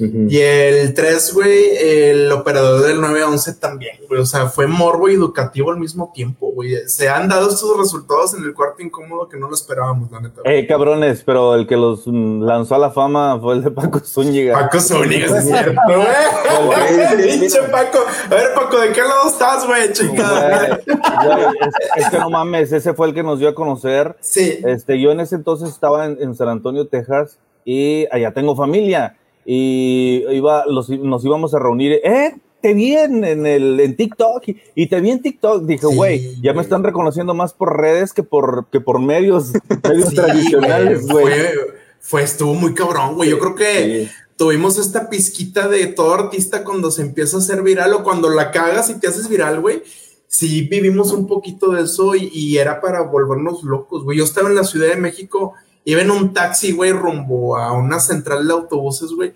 Y el 3, güey, el operador del 911 también, güey. O sea, fue morbo y educativo al mismo tiempo, güey. Se han dado estos resultados en el cuarto incómodo que no lo esperábamos, la neta. Eh, cabrones, pero el que los lanzó a la fama fue el de Paco Zúñiga. Paco Zúñiga, es cierto, güey. Pinche Paco. A ver, Paco, ¿de qué lado estás, güey, es, es que no mames, ese fue el que nos dio a conocer. Sí. Este, yo en ese entonces estaba en, en San Antonio, Texas, y allá tengo familia. Y iba, los, nos íbamos a reunir. ¡Eh! Te vi en, en el, en TikTok y, y te vi en TikTok. Dije, Sí, güey, ya me güey. están reconociendo más por redes que por, que por medios, medios Sí, tradicionales, güey. Fue, fue, estuvo muy cabrón, güey. Yo creo que Sí. tuvimos esta pizquita de todo artista cuando se empieza a hacer viral o cuando la cagas y te haces viral, güey. Sí, vivimos un poquito de eso y, y era para volvernos locos, güey. Yo estaba en la Ciudad de México, iba en un taxi, güey, rumbo a una central de autobuses, güey.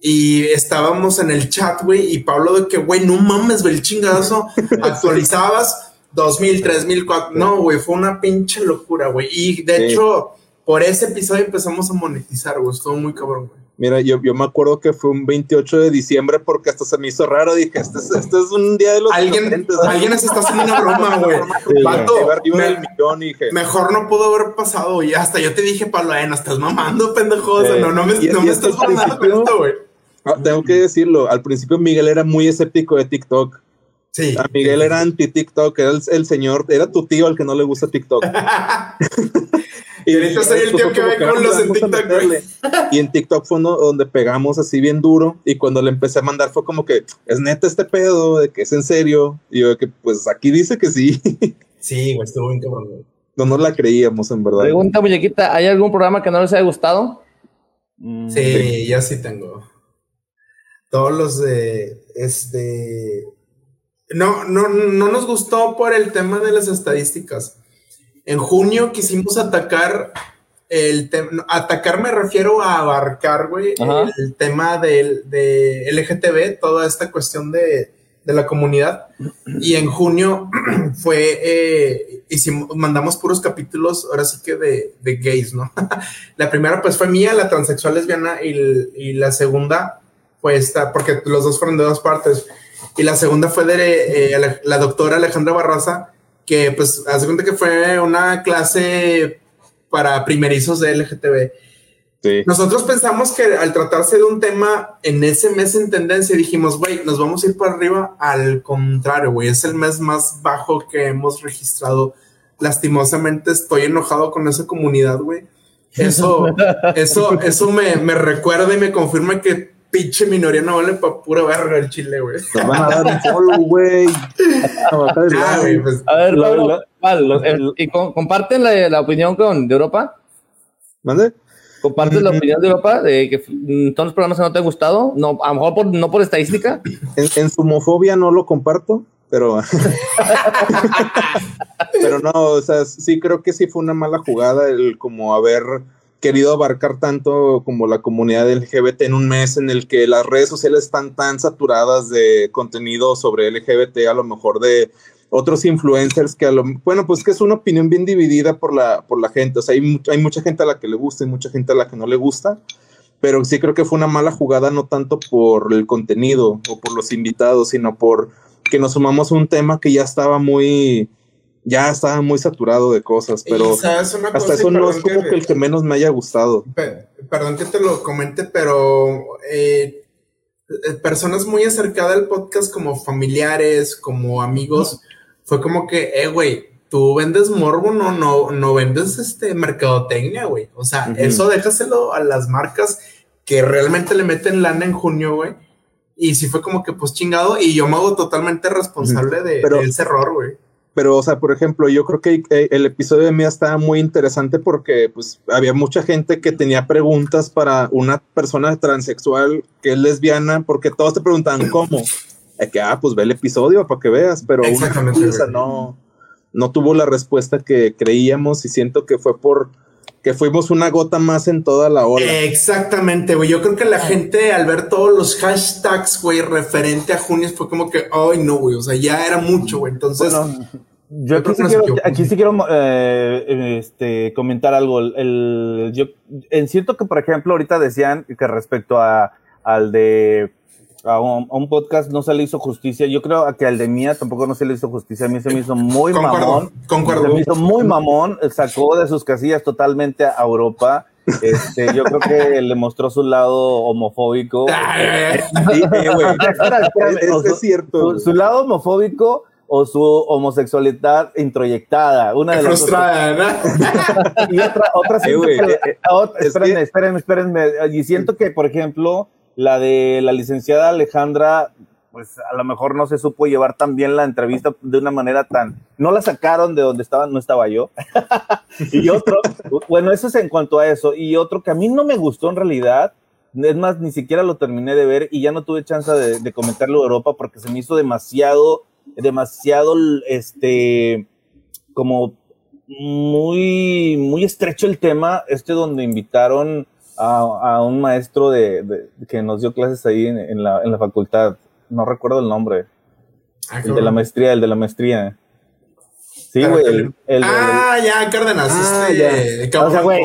Y estábamos en el chat, güey, y Pablo de que, güey, no mames, güey, el chingazo, actualizabas 2000, 3000, 4000, no, güey, fue una pinche locura, güey. Y de Sí. hecho, por ese episodio empezamos a monetizar, güey, estuvo muy cabrón, güey. Mira, yo, yo me acuerdo que fue un 28 de diciembre porque hasta se me hizo raro. Dije, este es, este es un día de los Alguien, alguien nos está haciendo una broma, güey. Sí, me- mejor no pudo haber pasado, y hasta yo te dije, Pablo, eh, no estás mamando, pendejo, o sea, Sí. no, no me, Y- no y me estás mamando esto, güey. "Ah, tengo que decirlo, al principio Miguel era muy escéptico de TikTok. Sí. A Miguel era anti-TikTok, era el, el señor, era tu tío al que no le gusta TikTok. Y ahorita soy el tío que ve con los en TikTok. Y en TikTok fue uno donde pegamos así bien duro. Y cuando le empecé a mandar fue como que es neta este pedo, de que es en serio. Y yo de que pues aquí dice que sí. Sí, güey, estuvo bien cabrón. No nos la creíamos en verdad. Pregunta, muñequita, ¿hay algún programa que no les haya gustado? Mm, Sí, ya sí tengo. Todos los de este. No, no, no nos gustó por el tema de las estadísticas. En junio quisimos atacar el tema. Atacar me refiero a abarcar, güey, el tema del de LGTB, toda esta cuestión de, de la comunidad. Y en junio fue. eh, hicimos, mandamos puros capítulos, ahora sí que de, de gays, ¿no? la primera pues fue mía, la transexual lesbiana, y, y la segunda fue esta, porque los dos fueron de dos partes. Y la segunda fue de eh, la doctora Alejandra Barraza, que pues hace cuenta que fue una clase para primerizos de LGTB. Nosotros pensamos que al tratarse de un tema en ese mes en tendencia, dijimos, güey, nos vamos a ir para arriba. Al contrario, güey, es el mes más bajo que hemos registrado. Lastimosamente estoy enojado con esa comunidad, güey. Eso, eso, eso me, me recuerda y me confirma que pinche minoría no vale para pura verga el chile, güey. Nos van a dar un follow, güey. Pues. a ver, Pablo, ¿y comparten la, la, opinión con, de Europa? ¿Mande? ¿Compartes la opinión de Europa de que todos los programas que no te han gustado? No, a lo mejor por, no por estadística. En, en su homofobia no lo comparto, pero. pero no, o sea, sí creo que sí fue una mala jugada el como haber querido abarcar tanto como la comunidad LGBT en un mes en el que las redes sociales están tan saturadas de contenido sobre LGBT, a lo mejor de otros influencers que a lo bueno, pues que es una opinión bien dividida por la, por la gente. O sea, hay, hay mucha gente a la que le gusta y mucha gente a la que no le gusta. Pero sí creo que fue una mala jugada, no tanto por el contenido o por los invitados, sino por que nos sumamos a un tema que ya estaba muy, ya estaba muy saturado de cosas, pero hasta eso no es como que, el que menos me haya gustado. perdón que te lo comente, pero eh, personas muy acercadas al podcast como familiares, como amigos, fue como que, eh, güey, tú vendes morbo, no, no, no vendes este mercadotecnia, güey. O sea, eso déjaselo a las marcas que realmente le meten lana en junio, güey. Y sí fue como que, pues chingado, y yo me hago totalmente responsable de, de ese error, güey. Pero, o sea, por ejemplo, yo creo que eh, el episodio de Mía estaba muy interesante porque, pues, había mucha gente que tenía preguntas para una persona transexual que es lesbiana, porque todos te preguntaban cómo. Es que, ah, pues ve el episodio para que veas, pero una no, no tuvo la respuesta que creíamos y siento que fue por que fuimos una gota más en toda la ola. Exactamente, güey. Yo creo que la gente al ver todos los hashtags, güey, referente a junio, fue como que, ay, no, güey. O sea, ya era mucho, güey. Entonces. yo aquí sí, quiero, aquí sí quiero eh, este, comentar algo. El, yo, en cierto que, por ejemplo, ahorita decían que respecto a, al de a un, podcast no se le hizo justicia. Yo creo que al de Mía tampoco no se le hizo justicia. A mí se me hizo muy mamón. Concuerdo. Se me hizo muy mamón. Sacó de sus casillas totalmente a Europa. Este, yo creo que le mostró su lado homofóbico. es cierto. Su, lado homofóbico o su homosexualidad introyectada. Una de las Frustrada, y otra, otra, eh, eh, espérenme, espérenme, espérenme. Y siento que, por ejemplo, la de la licenciada Alejandra, pues a lo mejor no se supo llevar tan bien la entrevista de una manera tan... No la sacaron de donde estaba, no estaba yo. y otro, bueno, eso es en cuanto a eso. Y otro que a mí no me gustó en realidad, es más, ni siquiera lo terminé de ver y ya no tuve chance de, comentarlo de Europa porque se me hizo demasiado, demasiado, este, como muy, muy estrecho el tema, este donde invitaron a, un maestro de, que nos dio clases ahí en, la, en la facultad. No recuerdo el nombre. Ah, el de la maestría, el de la maestría. Sí, güey. ah, ya, Cárdenas. Ah, este, o sea, güey,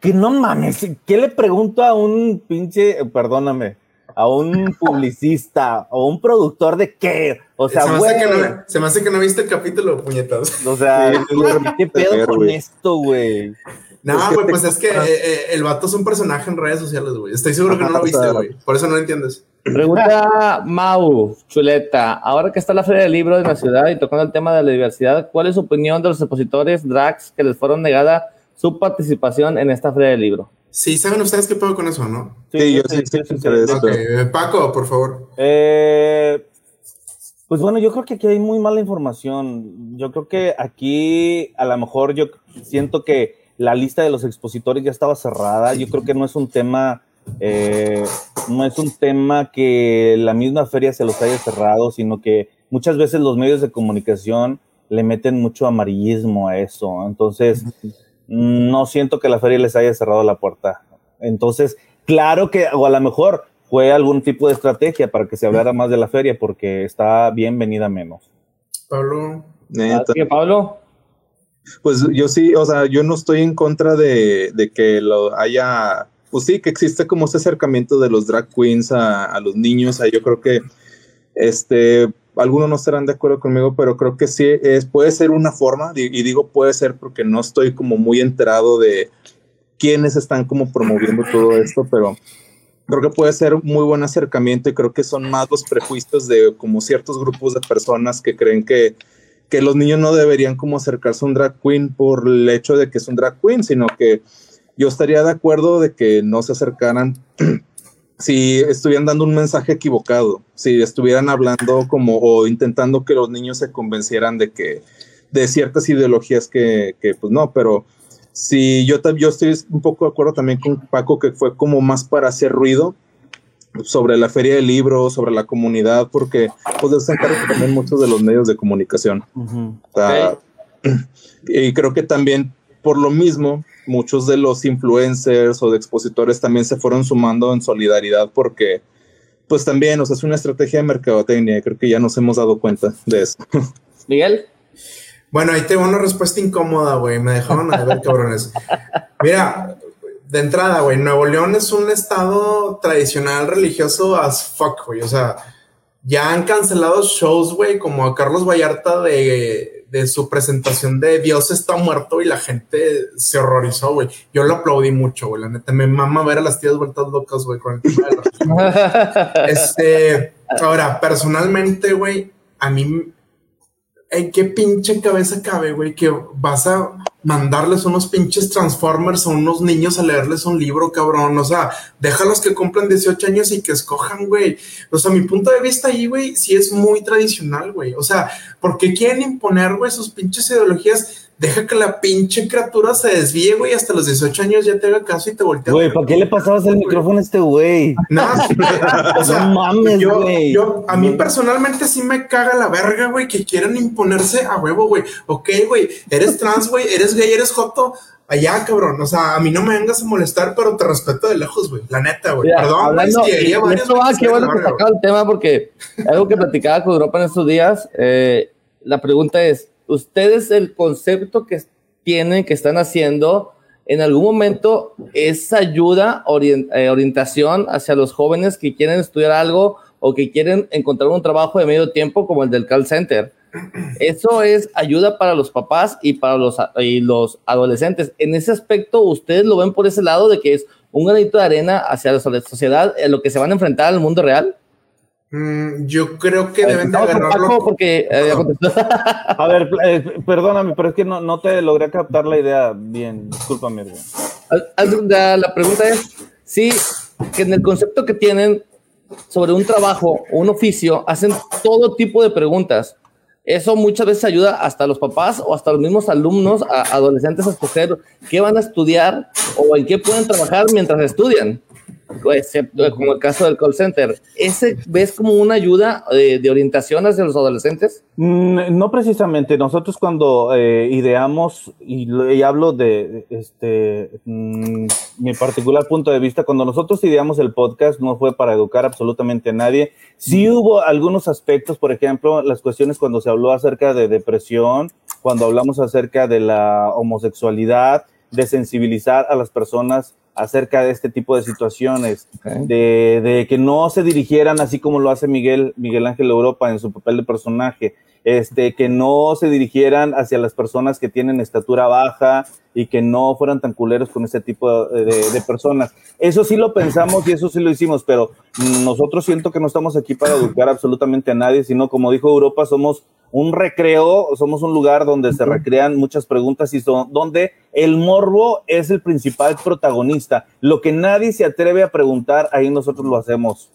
que no mames, ¿qué le pregunto a un pinche, perdóname, a un publicista o un productor de qué? O sea, güey. Se, me hace que no viste el capítulo, puñetas. O sea, ¿qué pedo con esto, güey? No, güey, pues es que eh, eh, el vato es un personaje en redes sociales, güey. Estoy seguro que no lo viste, güey. Por eso no lo entiendes. Pregunta Mau, chuleta. Ahora que está la Feria del Libro de la ciudad y tocando el tema de la diversidad, ¿cuál es su opinión de los expositores drags que les fueron negada su participación en esta Feria del Libro? Sí, ¿saben ustedes qué puedo con eso, no? Sí, yo sí, sí, sí, eh, Paco, por favor. pues bueno, yo creo que aquí hay muy mala información. Yo creo que aquí, a lo mejor, yo siento que la lista de los expositores ya estaba cerrada. Yo creo que no es un tema, eh, no es un tema que la misma feria se los haya cerrado, sino que muchas veces los medios de comunicación le meten mucho amarillismo a eso. Entonces, no siento que la feria les haya cerrado la puerta. Entonces, claro que, o a lo mejor fue algún tipo de estrategia para que se hablara más de la feria, porque está bienvenida menos. Pablo. ¿Qué, Pablo? Pues yo sí, o sea, yo no estoy en contra de, de que lo haya, pues sí, que existe como ese acercamiento de los drag queens a, a los niños. O yo creo que este, algunos no estarán de acuerdo conmigo, pero creo que sí es, puede ser una forma, y digo puede ser porque no estoy como muy enterado de quiénes están como promoviendo todo esto, pero creo que puede ser muy buen acercamiento y creo que son más los prejuicios de como ciertos grupos de personas que creen que, que los niños no deberían como acercarse a un drag queen por el hecho de que es un drag queen, sino que yo estaría de acuerdo de que no se acercaran si estuvieran dando un mensaje equivocado, si estuvieran hablando como o intentando que los niños se convencieran de que de ciertas ideologías que, que pues no, pero si yo, yo estoy un poco de acuerdo también con Paco que fue como más para hacer ruido sobre la feria de libros, sobre la comunidad, porque pues encargan también muchos de los medios de comunicación. Y creo que también por lo mismo muchos de los influencers o de expositores también se fueron sumando en solidaridad porque pues también, o sea, es una estrategia de mercadotecnia, creo que ya nos hemos dado cuenta de eso. Miguel. Bueno, ahí tengo una respuesta incómoda, güey, me dejaron a ver, cabrones. Mira, de entrada, güey, Nuevo León es un estado tradicional religioso as fuck, güey, o sea, ya han cancelado shows, güey, como a Carlos Vallarta de de su presentación de Dios está muerto y la gente se horrorizó, güey. Yo lo aplaudí mucho, güey. La neta, me mama ver a las tías vueltas locas, güey, con el tema de la Este, ahora, personalmente, güey, a mí ¿en qué pinche cabeza cabe, güey? Que vas a mandarles unos pinches Transformers a unos niños a leerles un libro, cabrón. O sea, déjalos que cumplan 18 años y que escojan, güey. O sea, mi punto de vista ahí, güey, sí es muy tradicional, güey. O sea, ¿por qué quieren imponer, güey, sus pinches ideologías? Deja que la pinche criatura se desvíe, güey, hasta los 18 años ya te haga caso y te voltea. Güey, ¿para qué le pasabas el micrófono a este güey? No, o sea, no mames, güey. Yo, a mí personalmente sí me caga la verga, güey, que quieran imponerse a huevo, güey. Ok, güey, eres trans, güey, eres gay, eres joto. Allá, cabrón. O sea, a mí no me vengas a molestar, pero te respeto de lejos, güey. La neta, güey. Perdón, güey. Es eso va, qué bueno que sacaba el tema porque algo que platicaba con Europa en estos días. Eh, la pregunta es: ustedes el concepto que tienen, que están haciendo, en algún momento es ayuda, eh, orientación hacia los jóvenes que quieren estudiar algo o que quieren encontrar un trabajo de medio tiempo como el del call center. Eso es ayuda para los papás y para los, los adolescentes. En ese aspecto, ¿ustedes lo ven por ese lado de que es un granito de arena hacia la sociedad, en lo que se van a enfrentar al mundo real? Mm, yo creo que deben de agarrarlo. Porque, eh, a ver, eh, perdóname, pero es que no, no, te logré captar la idea bien. Discúlpame. La, la pregunta es: sí, que en el concepto que tienen sobre un trabajo o un oficio, hacen todo tipo de preguntas. Eso muchas veces ayuda hasta a los papás o hasta los mismos alumnos, a, adolescentes a escoger qué van a estudiar o en qué pueden trabajar mientras estudian excepto como el caso del call center, ¿ese ves como una ayuda de, orientación hacia los adolescentes? Mm, no precisamente. Nosotros cuando eh, ideamos, y, hablo de este mm, mi particular punto de vista, cuando nosotros ideamos el podcast no fue para educar absolutamente a nadie. Sí hubo algunos aspectos, por ejemplo, las cuestiones cuando se habló acerca de depresión, cuando hablamos acerca de la homosexualidad, de sensibilizar a las personas acerca de este tipo de situaciones, de, de, que no se dirigieran así como lo hace Miguel, Miguel Ángel Europa en su papel de personaje, este, que no se dirigieran hacia las personas que tienen estatura baja y que no fueran tan culeros con ese tipo de, personas. Eso sí lo pensamos y eso sí lo hicimos, pero nosotros siento que no estamos aquí para educar absolutamente a nadie, sino como dijo Europa, somos un recreo, somos un lugar donde se recrean muchas preguntas y donde el morbo es el principal protagonista. Lo que nadie se atreve a preguntar, ahí nosotros lo hacemos.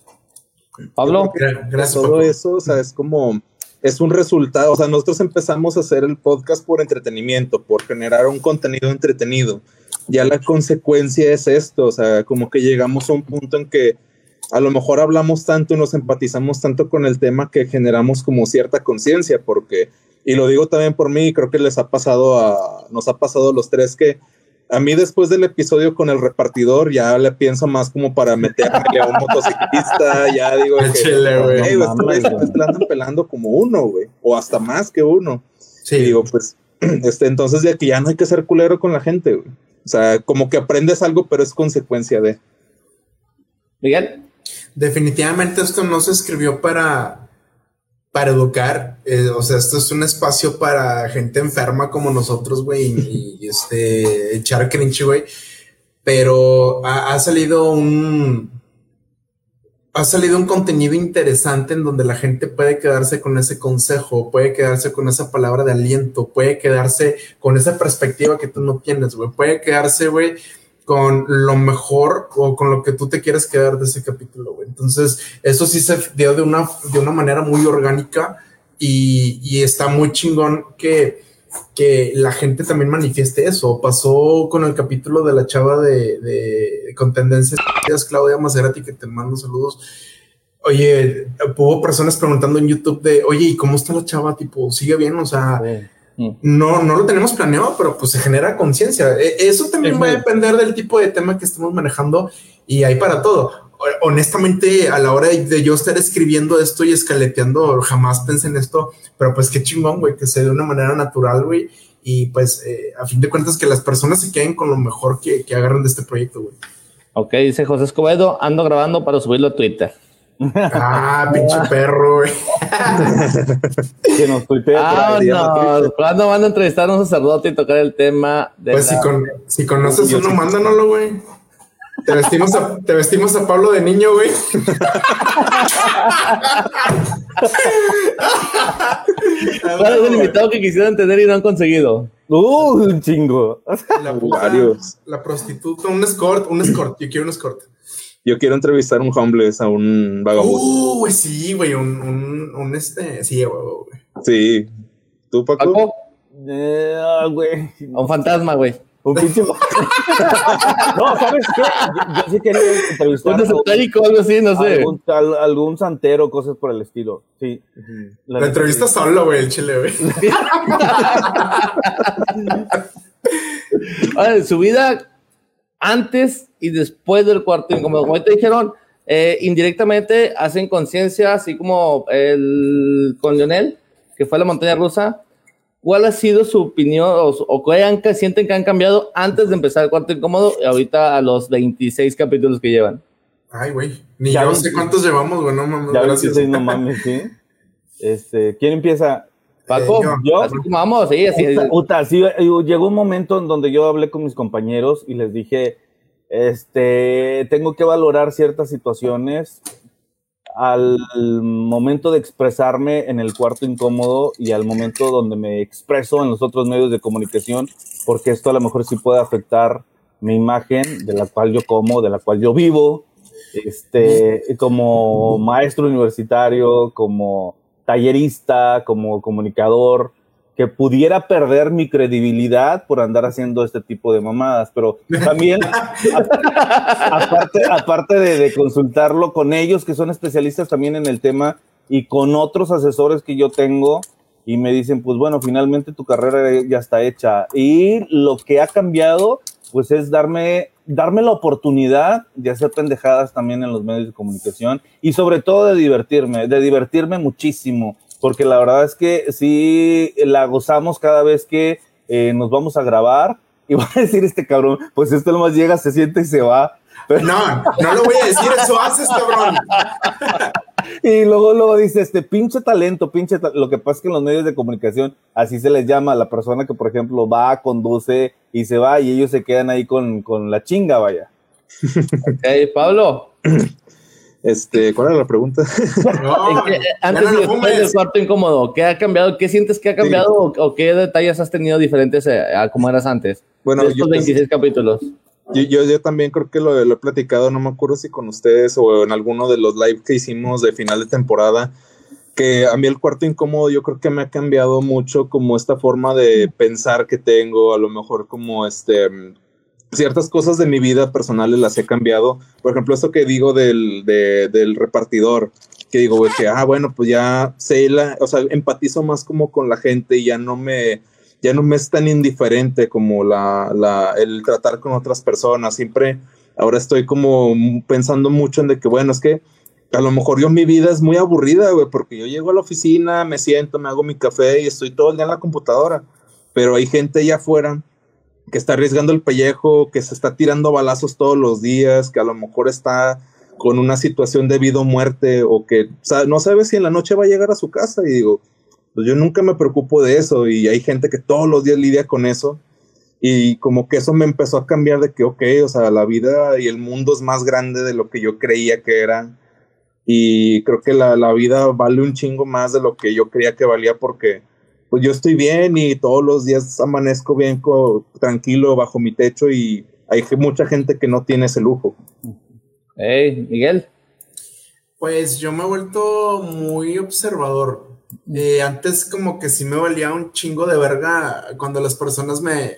Pablo, gracias. Todo eso, o sea, es como es un resultado, o sea, nosotros empezamos a hacer el podcast por entretenimiento, por generar un contenido entretenido. Ya la consecuencia es esto, o sea, como que llegamos a un punto en que a lo mejor hablamos tanto y nos empatizamos tanto con el tema que generamos como cierta conciencia, porque, y lo digo también por mí, creo que les ha pasado a, nos ha pasado a los tres que a mí después del episodio con el repartidor ya le pienso más como para meterme a un motociclista, ya digo que Chile, güey. No, andan pelando como uno, güey, o hasta más que uno. Sí. Y digo, pues Este, entonces, de que ya no hay que ser culero con la gente, güey. O sea, como que aprendes algo, pero es consecuencia de. Miguel. Definitivamente esto no se escribió para, para educar. eh, o sea, esto es un espacio para gente enferma como nosotros, güey, y, este, echar cringe, güey. Pero ha salido un, ha salido un contenido interesante en donde la gente puede quedarse con ese consejo, puede quedarse con esa palabra de aliento, puede quedarse con esa perspectiva que tú no tienes, güey, puede quedarse, güey, con lo mejor o con lo que tú te quieres quedar de ese capítulo, güey. Entonces, eso sí se dio de una, de una manera muy orgánica y, y está muy chingón que, que la gente también manifieste eso. Pasó con el capítulo de la chava de, de con tendencias, Claudia Maserati, que te mando saludos. Oye, hubo personas preguntando en YouTube de, oye, ¿y cómo está la chava? Tipo, ¿sigue bien? O sea, Sí. No, no lo tenemos planeado, pero pues se genera conciencia. E- Eso también va a depender del tipo de tema que estemos manejando y hay para todo. Honestamente, a la hora de yo estar escribiendo esto y escaleteando, jamás pensé en esto, pero pues qué chingón, güey, que se de una manera natural, güey. Y pues, eh, a fin de cuentas, que las personas se queden con lo mejor que, que agarran de este proyecto, güey. Ok, dice José Escobedo, ando grabando para subirlo a Twitter. Ah, pinche perro, güey. Que nos tuitea Ah, no. ¿Cuándo van a entrevistar a un sacerdote y tocar el tema de Pues la- si, con, si conoces uno, mándanoslo, güey. Te vestimos, a, te vestimos a Pablo de niño, güey. ¿Cuál es el invitado que quisieran tener y no han conseguido? Uh, un chingo. La, puta, la prostituta, un escort, un escort. Yo quiero un escort. Yo quiero entrevistar a un homeless, a un vagabundo. Uh, güey, sí, güey, un, un, un este, sí, güey, güey. Sí. ¿Tú, Paco? ¿Paco? Eh, ah, güey. A un fantasma, güey. Un pinche. no, ¿sabes qué? Yo, yo sí quería entrevistar Un esotérico, algo así, no sé. algún, al- algún santero, cosas por el estilo. Sí. La entrevista solo, güey, el chile, güey. Ahora, su vida antes y después del cuarto incómodo. Como te dijeron, eh, indirectamente hacen conciencia, así como el con Lionel, que fue a la montaña rusa. ¿Cuál ha sido su opinión o, o qué han- que sienten que han cambiado antes de empezar el cuarto incómodo y ahorita a los 26 capítulos que llevan? Ay, güey. Ni Ya yo sé cuántos llevamos, güey, no mames. Ya Gracias. 26, no mames, sí. Este, ¿quién empieza? Paco, Eh, yo. así como vamos, sí, así. Puta, puta, sí, llegó un momento en donde yo hablé con mis compañeros y les dije, este, tengo que valorar ciertas situaciones al momento de expresarme en el cuarto incómodo y al momento donde me expreso en los otros medios de comunicación, porque esto a lo mejor sí puede afectar mi imagen de la cual yo como, de la cual yo vivo, este, como maestro universitario, como tallerista, como comunicador, que pudiera perder mi credibilidad por andar haciendo este tipo de mamadas, pero también, aparte, aparte de, de consultarlo con ellos, que son especialistas también en el tema, y con otros asesores que yo tengo, y me dicen, pues bueno, finalmente tu carrera ya está hecha. Y lo que ha cambiado, pues es darme, darme la oportunidad de hacer pendejadas también en los medios de comunicación y sobre todo de divertirme, de divertirme muchísimo, porque la verdad es que sí la gozamos cada vez que eh, nos vamos a grabar. Y va a decir este cabrón, pues esto nomás llega, se siente y se va. No, no lo voy a decir, eso haces, cabrón. Y luego, luego dice, este pinche talento, pinche ta-". Lo que pasa es que en los medios de comunicación así se les llama a la persona que, por ejemplo, va, conduce y se va y ellos se quedan ahí con, con la chinga, vaya. Ok, Pablo, Este, ¿cuál era la pregunta? No, ¿en qué- ya antes no y lo después del cuarto incómodo, ¿qué ha cambiado? ¿Qué sientes que ha cambiado o, o qué detalles has tenido diferentes eh, a como eras antes? Bueno, de estos yo, 26 capítulos. Yo, yo, yo también creo que lo, lo he platicado, no me acuerdo si con ustedes o en alguno de los live que hicimos de final de temporada, que a mí el cuarto incómodo yo creo que me ha cambiado mucho como esta forma de pensar que tengo, a lo mejor como este ciertas cosas de mi vida personales las he cambiado. Por ejemplo, esto que digo del, de- del repartidor, que digo, que, ah, bueno, pues ya sé, la, o sea, empatizo más como con la gente y ya no me, ya no me es tan indiferente como la, el tratar con otras personas. Siempre, ahora estoy como pensando mucho en de que, bueno, es que a lo mejor yo mi vida es muy aburrida, güey, porque yo llego a la oficina, me siento, me hago mi café y estoy todo el día en la computadora. pero hay gente allá afuera que está arriesgando el pellejo, que se está tirando balazos todos los días, que a lo mejor está con una situación de vida o muerte o que no sabe si en la noche va a llegar a su casa y digo, pues yo nunca me preocupo de eso y hay gente que todos los días lidia con eso y como que eso me empezó a cambiar de que, ok, o sea, la vida y el mundo es más grande de lo que yo creía que era y creo que la, la vida vale un chingo más de lo que yo creía que valía porque pues yo estoy bien y todos los días amanezco bien, tranquilo bajo mi techo y hay mucha gente que no tiene ese lujo. Hey, Miguel. Pues yo me he vuelto muy observador. Eh, antes como que sí me valía un chingo de verga cuando las personas me,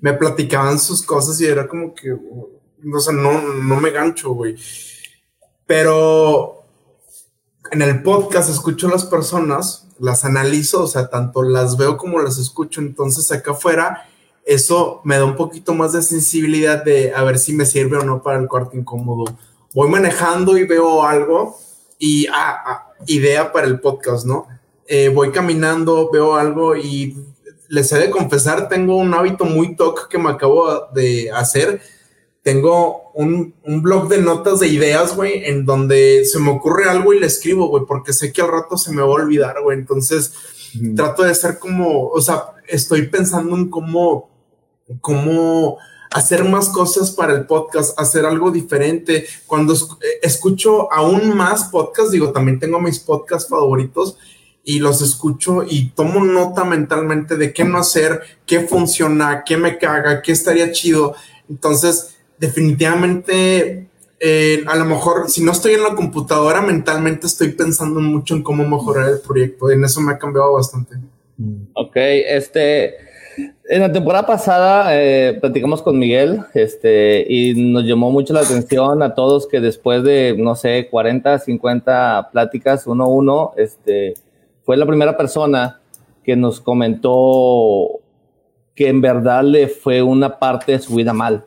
me platicaban sus cosas y era como que, o sea, no, no me gancho, güey. Pero en el podcast escucho a las personas, las analizo, o sea, tanto las veo como las escucho, entonces acá afuera eso me da un poquito más de sensibilidad de a ver si me sirve o no para el cuarto incómodo voy manejando y veo algo y ah, ah, idea para el podcast, ¿no? Eh, voy caminando, veo algo y les he de confesar, tengo un hábito muy toc que me acabo de hacer. Tengo un, un blog de notas de ideas, güey, en donde se me ocurre algo y le escribo, güey, porque sé que al rato se me va a olvidar, güey. Entonces, trato de ser como, o sea, estoy pensando en cómo, cómo hacer más cosas para el podcast, hacer algo diferente. Cuando eh, escucho aún más podcasts, digo, también tengo mis podcasts favoritos y los escucho y tomo nota mentalmente de qué no hacer, qué funciona, qué me caga, qué estaría chido. Entonces, definitivamente, eh, a lo mejor, si no estoy en la computadora, mentalmente estoy pensando mucho en cómo mejorar el proyecto. En eso me ha cambiado bastante. Ok, este en la temporada pasada eh, platicamos con Miguel este, y nos llamó mucho la atención a todos que después de, no sé, 40, 50 pláticas uno a uno, este, fue la primera persona que nos comentó que en verdad le fue una parte de su vida mal.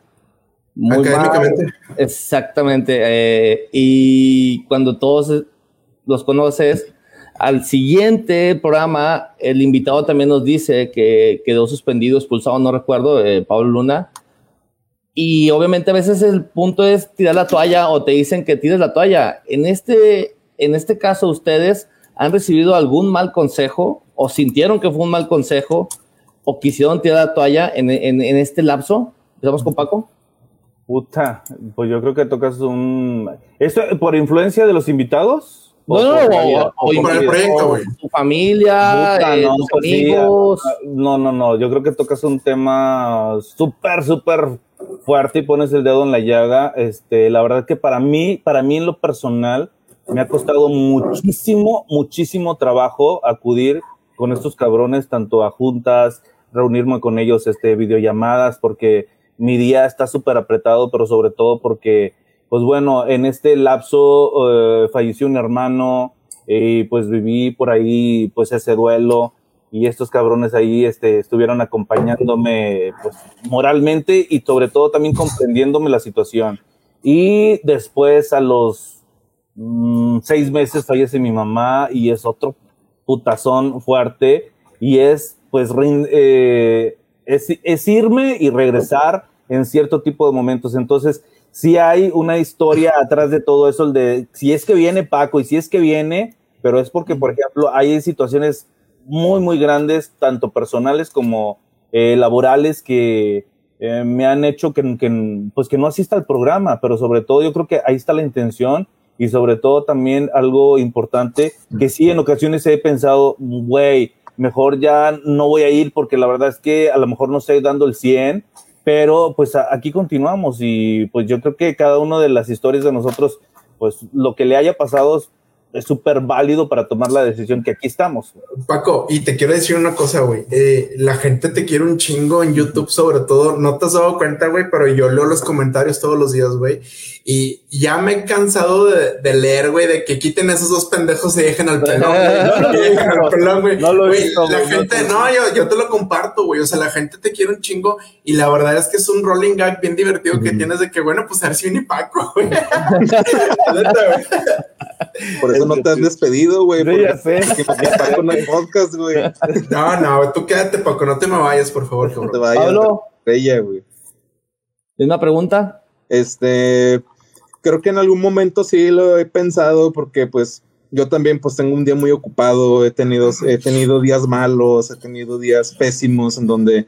Muy Académicamente. exactamente. Eh, y cuando todos los conoces, al siguiente programa, el invitado también nos dice que quedó suspendido, expulsado, no recuerdo, eh, Pablo Luna. Y obviamente a veces el punto es tirar la toalla o te dicen que tires la toalla. En este, en este caso, ustedes han recibido algún mal consejo o sintieron que fue un mal consejo o quisieron tirar la toalla en, en, en este lapso. Empezamos con Paco. Puta, pues yo creo que tocas un... ¿Esto por influencia de los invitados? No, no, o, el proyecto, güey. Tu familia, eh, no, tus pues amigos. Ah, no, no, no. Yo creo que tocas un tema súper, súper fuerte y pones el dedo en la llaga. Este, la verdad que para mí, para mí en lo personal, me ha costado muchísimo, muchísimo trabajo acudir con estos cabrones, tanto a juntas, reunirme con ellos, este, videollamadas, porque mi día está súper apretado, pero sobre todo porque pues bueno, en este lapso eh, falleció un hermano y pues viví por ahí pues ese duelo y estos cabrones ahí este, estuvieron acompañándome pues, moralmente y sobre todo también comprendiéndome la situación. Y después a los mm, seis meses fallece mi mamá y es otro putazón fuerte y es pues eh, es, es irme y regresar en cierto tipo de momentos. Entonces, si hay una historia atrás de todo eso, el de si es que viene Paco y si es que viene, pero es porque, por ejemplo, hay situaciones muy, muy grandes, tanto personales como eh, laborales, que eh, me han hecho que, pues que no asista al programa, pero sobre todo yo creo que ahí está la intención y sobre todo también algo importante, que sí en ocasiones he pensado, güey, mejor ya no voy a ir porque la verdad es que a lo mejor no estoy dando el 100 pero pues aquí continuamos y pues yo creo que cada una de las historias de nosotros, pues lo que le haya pasado es súper válido para tomar la decisión que aquí estamos. Paco, y te quiero decir una cosa, güey. Eh, la gente te quiere un chingo en YouTube, sobre todo. No te has dado cuenta, güey, pero yo leo los comentarios todos los días, güey. Y ya me he cansado de, leer, güey, de que quiten esos dos pendejos y dejen al pelón. güey. No lo he La gente, no, yo, yo te lo comparto, güey. O sea, la gente te quiere un chingo y la verdad es que es un rolling gag bien divertido que tienes de que, bueno, pues a ver si viene Paco, güey. eso no te has despedido, güey. Sí, ya sé. Con el podcast, güey. No, no, tú quédate, Paco, no te me vayas, por favor, No te vayas. Pablo, Estrella, güey. misma pregunta. Este, creo que en algún momento sí lo he pensado porque pues yo también pues tengo un día muy ocupado, he tenido, he tenido días malos, he tenido días pésimos en donde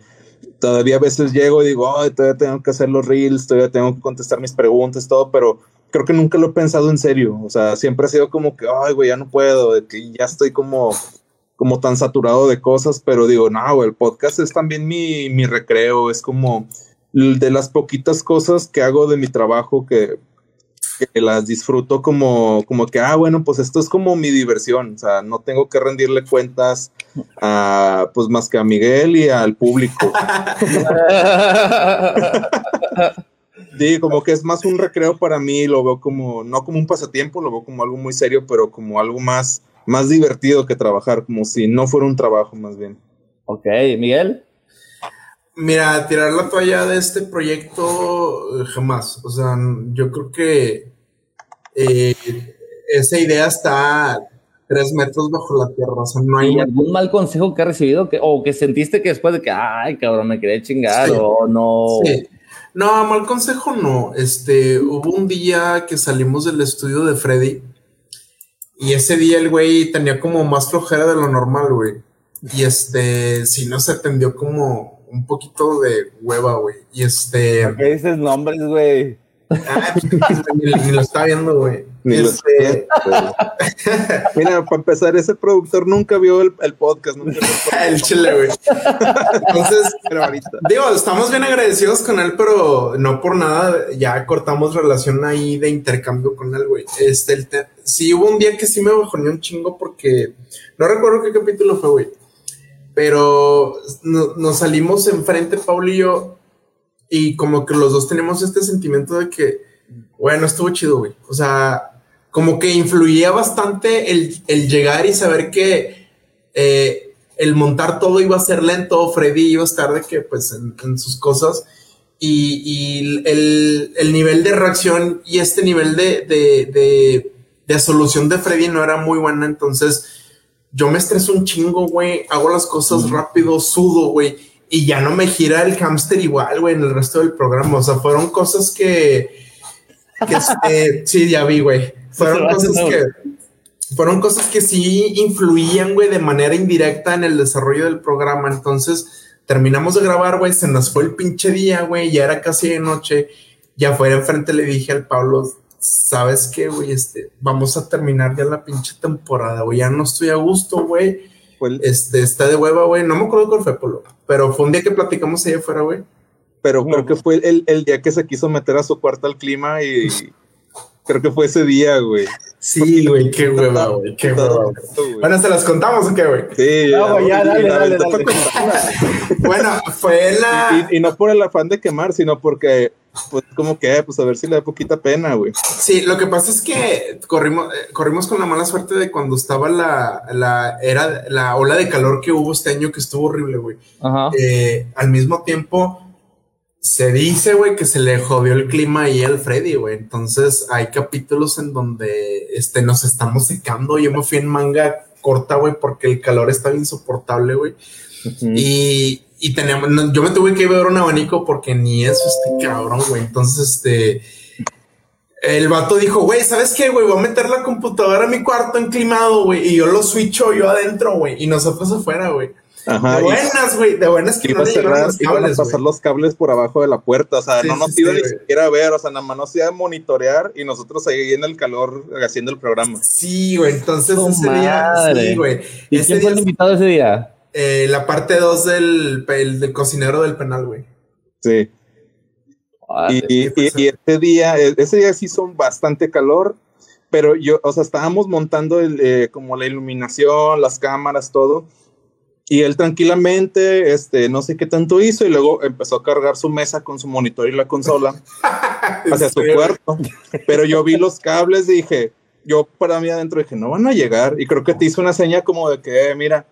todavía a veces llego y digo, ay, todavía tengo que hacer los reels, todavía tengo que contestar mis preguntas, todo, pero creo que nunca lo he pensado en serio, o sea, siempre ha sido como que, ay, güey, ya no puedo, de que ya estoy como como tan saturado de cosas, pero digo, no, el podcast es también mi, mi recreo, es como de las poquitas cosas que hago de mi trabajo que, que las disfruto como, como que, ah, bueno, pues esto es como mi diversión, o sea, no tengo que rendirle cuentas a, pues más que a Miguel y al público. Sí, como que es más un recreo para mí, lo veo como, no como un pasatiempo, lo veo como algo muy serio, pero como algo más, más divertido que trabajar, como si no fuera un trabajo más bien. ok, Miguel. Mira, tirar la toalla de este proyecto eh, jamás. O sea, yo creo que eh, esa idea está tres metros bajo la tierra. O sea, no hay. ¿Y algún mal consejo que has recibido que, o que sentiste que después de que, ay, cabrón, me quería chingar Sí. o no? Sí. No, mal consejo no. Este, hubo un día que salimos del estudio de Freddy y ese día el güey tenía como más flojera de lo normal, güey. Y este, sí nos atendió como un poquito de hueva, güey. Y este, ¿Qué dices nombres, güey? Ah, ni, ni lo está viendo, güey. Este, Mira, para empezar, ese productor nunca vio el, el podcast, nunca vio el el chile, güey. Entonces, pero ahorita. Digo, estamos bien agradecidos con él, pero no por nada ya cortamos relación ahí de intercambio con él, güey. Este, el te- sí hubo un día que sí me bajoneó un chingo porque no recuerdo qué capítulo fue, güey. Pero no- nos salimos enfrente, Paul y yo, y como que los dos tenemos este sentimiento de que, bueno, estuvo chido, güey. O sea, como que influía bastante el, el llegar y saber que eh, el montar todo iba a ser lento, Freddy iba a estar de que, pues, en, en sus cosas. Y, y el, el nivel de reacción y este nivel de, de, de, de solución de Freddy no era muy buena. Entonces, yo me estreso un chingo, güey. Hago las cosas rápido, sudo, güey. Y ya no me gira el hámster igual, güey, en el resto del programa. O sea, fueron cosas que. que este, sí, ya vi, güey. Fueron cosas que. Fueron cosas que sí influían, güey, de manera indirecta en el desarrollo del programa. Entonces, terminamos de grabar, güey. Se nos fue el pinche día, güey. Ya era casi de noche. Ya fuera enfrente le dije al Pablo, ¿sabes qué, güey? Este, vamos a terminar ya la pinche temporada, güey. Ya no estoy a gusto, güey. El- Este, está de hueva, güey. No me acuerdo cuál fue, Polo. Pero fue un día que platicamos allá afuera, güey. pero creo que fue el, el día que se quiso meter a su cuarto al clima y creo que fue ese día, güey. Sí, güey, qué hueva, güey. Qué hueva. güey. Bueno, ¿se las contamos o qué, güey? Sí, No, güey, ya, dale, dale. Bueno, fue la. Y, y no por el afán de quemar, sino porque, pues, como que, pues, a ver si le da poquita pena, güey. Sí, lo que pasa es que corrimos, eh, corrimos con la mala suerte de cuando estaba la, la era, la ola de calor que hubo este año que estuvo horrible, güey. Ajá. Eh, al mismo tiempo, se dice, güey, que se le jodió el clima ahí al Freddy, güey. Entonces, hay capítulos en donde este, nos estamos secando. Yo me fui en manga corta, güey, porque el calor estaba insoportable, güey. Y, y teníamos, no, yo me tuve que ver un abanico porque ni eso, este cabrón, güey. Entonces, este, el vato dijo, güey, ¿sabes qué, güey? Voy a meter la computadora a mi cuarto enclimado, güey. Y yo lo switcho yo adentro, güey. Y nosotros afuera, güey. Ajá. De buenas, güey. De buenas que iba no a cerrar, los iban a cables, pasar los cables por abajo de la puerta, o sea, Sí, no sí, nos sí, iban ni siquiera a ver, o sea, nada más nos iba a monitorear y nosotros ahí en el calor haciendo el programa. Sí, güey. Entonces ¡Tu ese día, sí, güey. ¿Y Ese quién fue el invitado ese día? eh, la parte 2 del, el del cocinero del penal, güey. Sí. Y, y- y- y ese día, e- ese día sí son bastante calor, pero yo, o sea, estábamos montando el, eh, como la iluminación, las cámaras, todo. Y él tranquilamente, este, no sé qué tanto hizo, y luego empezó a cargar su mesa con su monitor y la consola hacia su cuarto. Pero yo vi los cables y dije, yo para mí adentro dije, no van a llegar. Y creo que te hizo una seña como de que, eh, mira,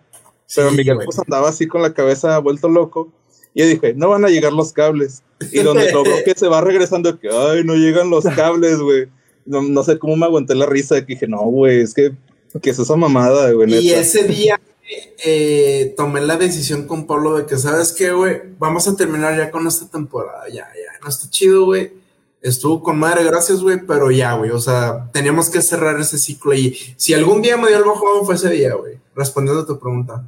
pero Sí, Miguel güey. pues andaba así con la cabeza vuelto loco. Y dije, no van a llegar los cables. Y donde lo veo que se va regresando, que, ay, no llegan los cables, güey. no, no sé cómo me aguanté la risa de que dije, no, güey, es que, que es esa mamada, güey. Y neta". ese día eh, tomé la decisión con Pablo de que, ¿sabes qué, güey? Vamos a terminar ya con esta temporada. Ya, ya, no está chido, güey. Estuvo con madre, gracias, güey, pero ya, güey. O sea, teníamos que cerrar ese ciclo. Y si algún día me dio el bajón, fue ese día, güey. Respondiendo a tu pregunta.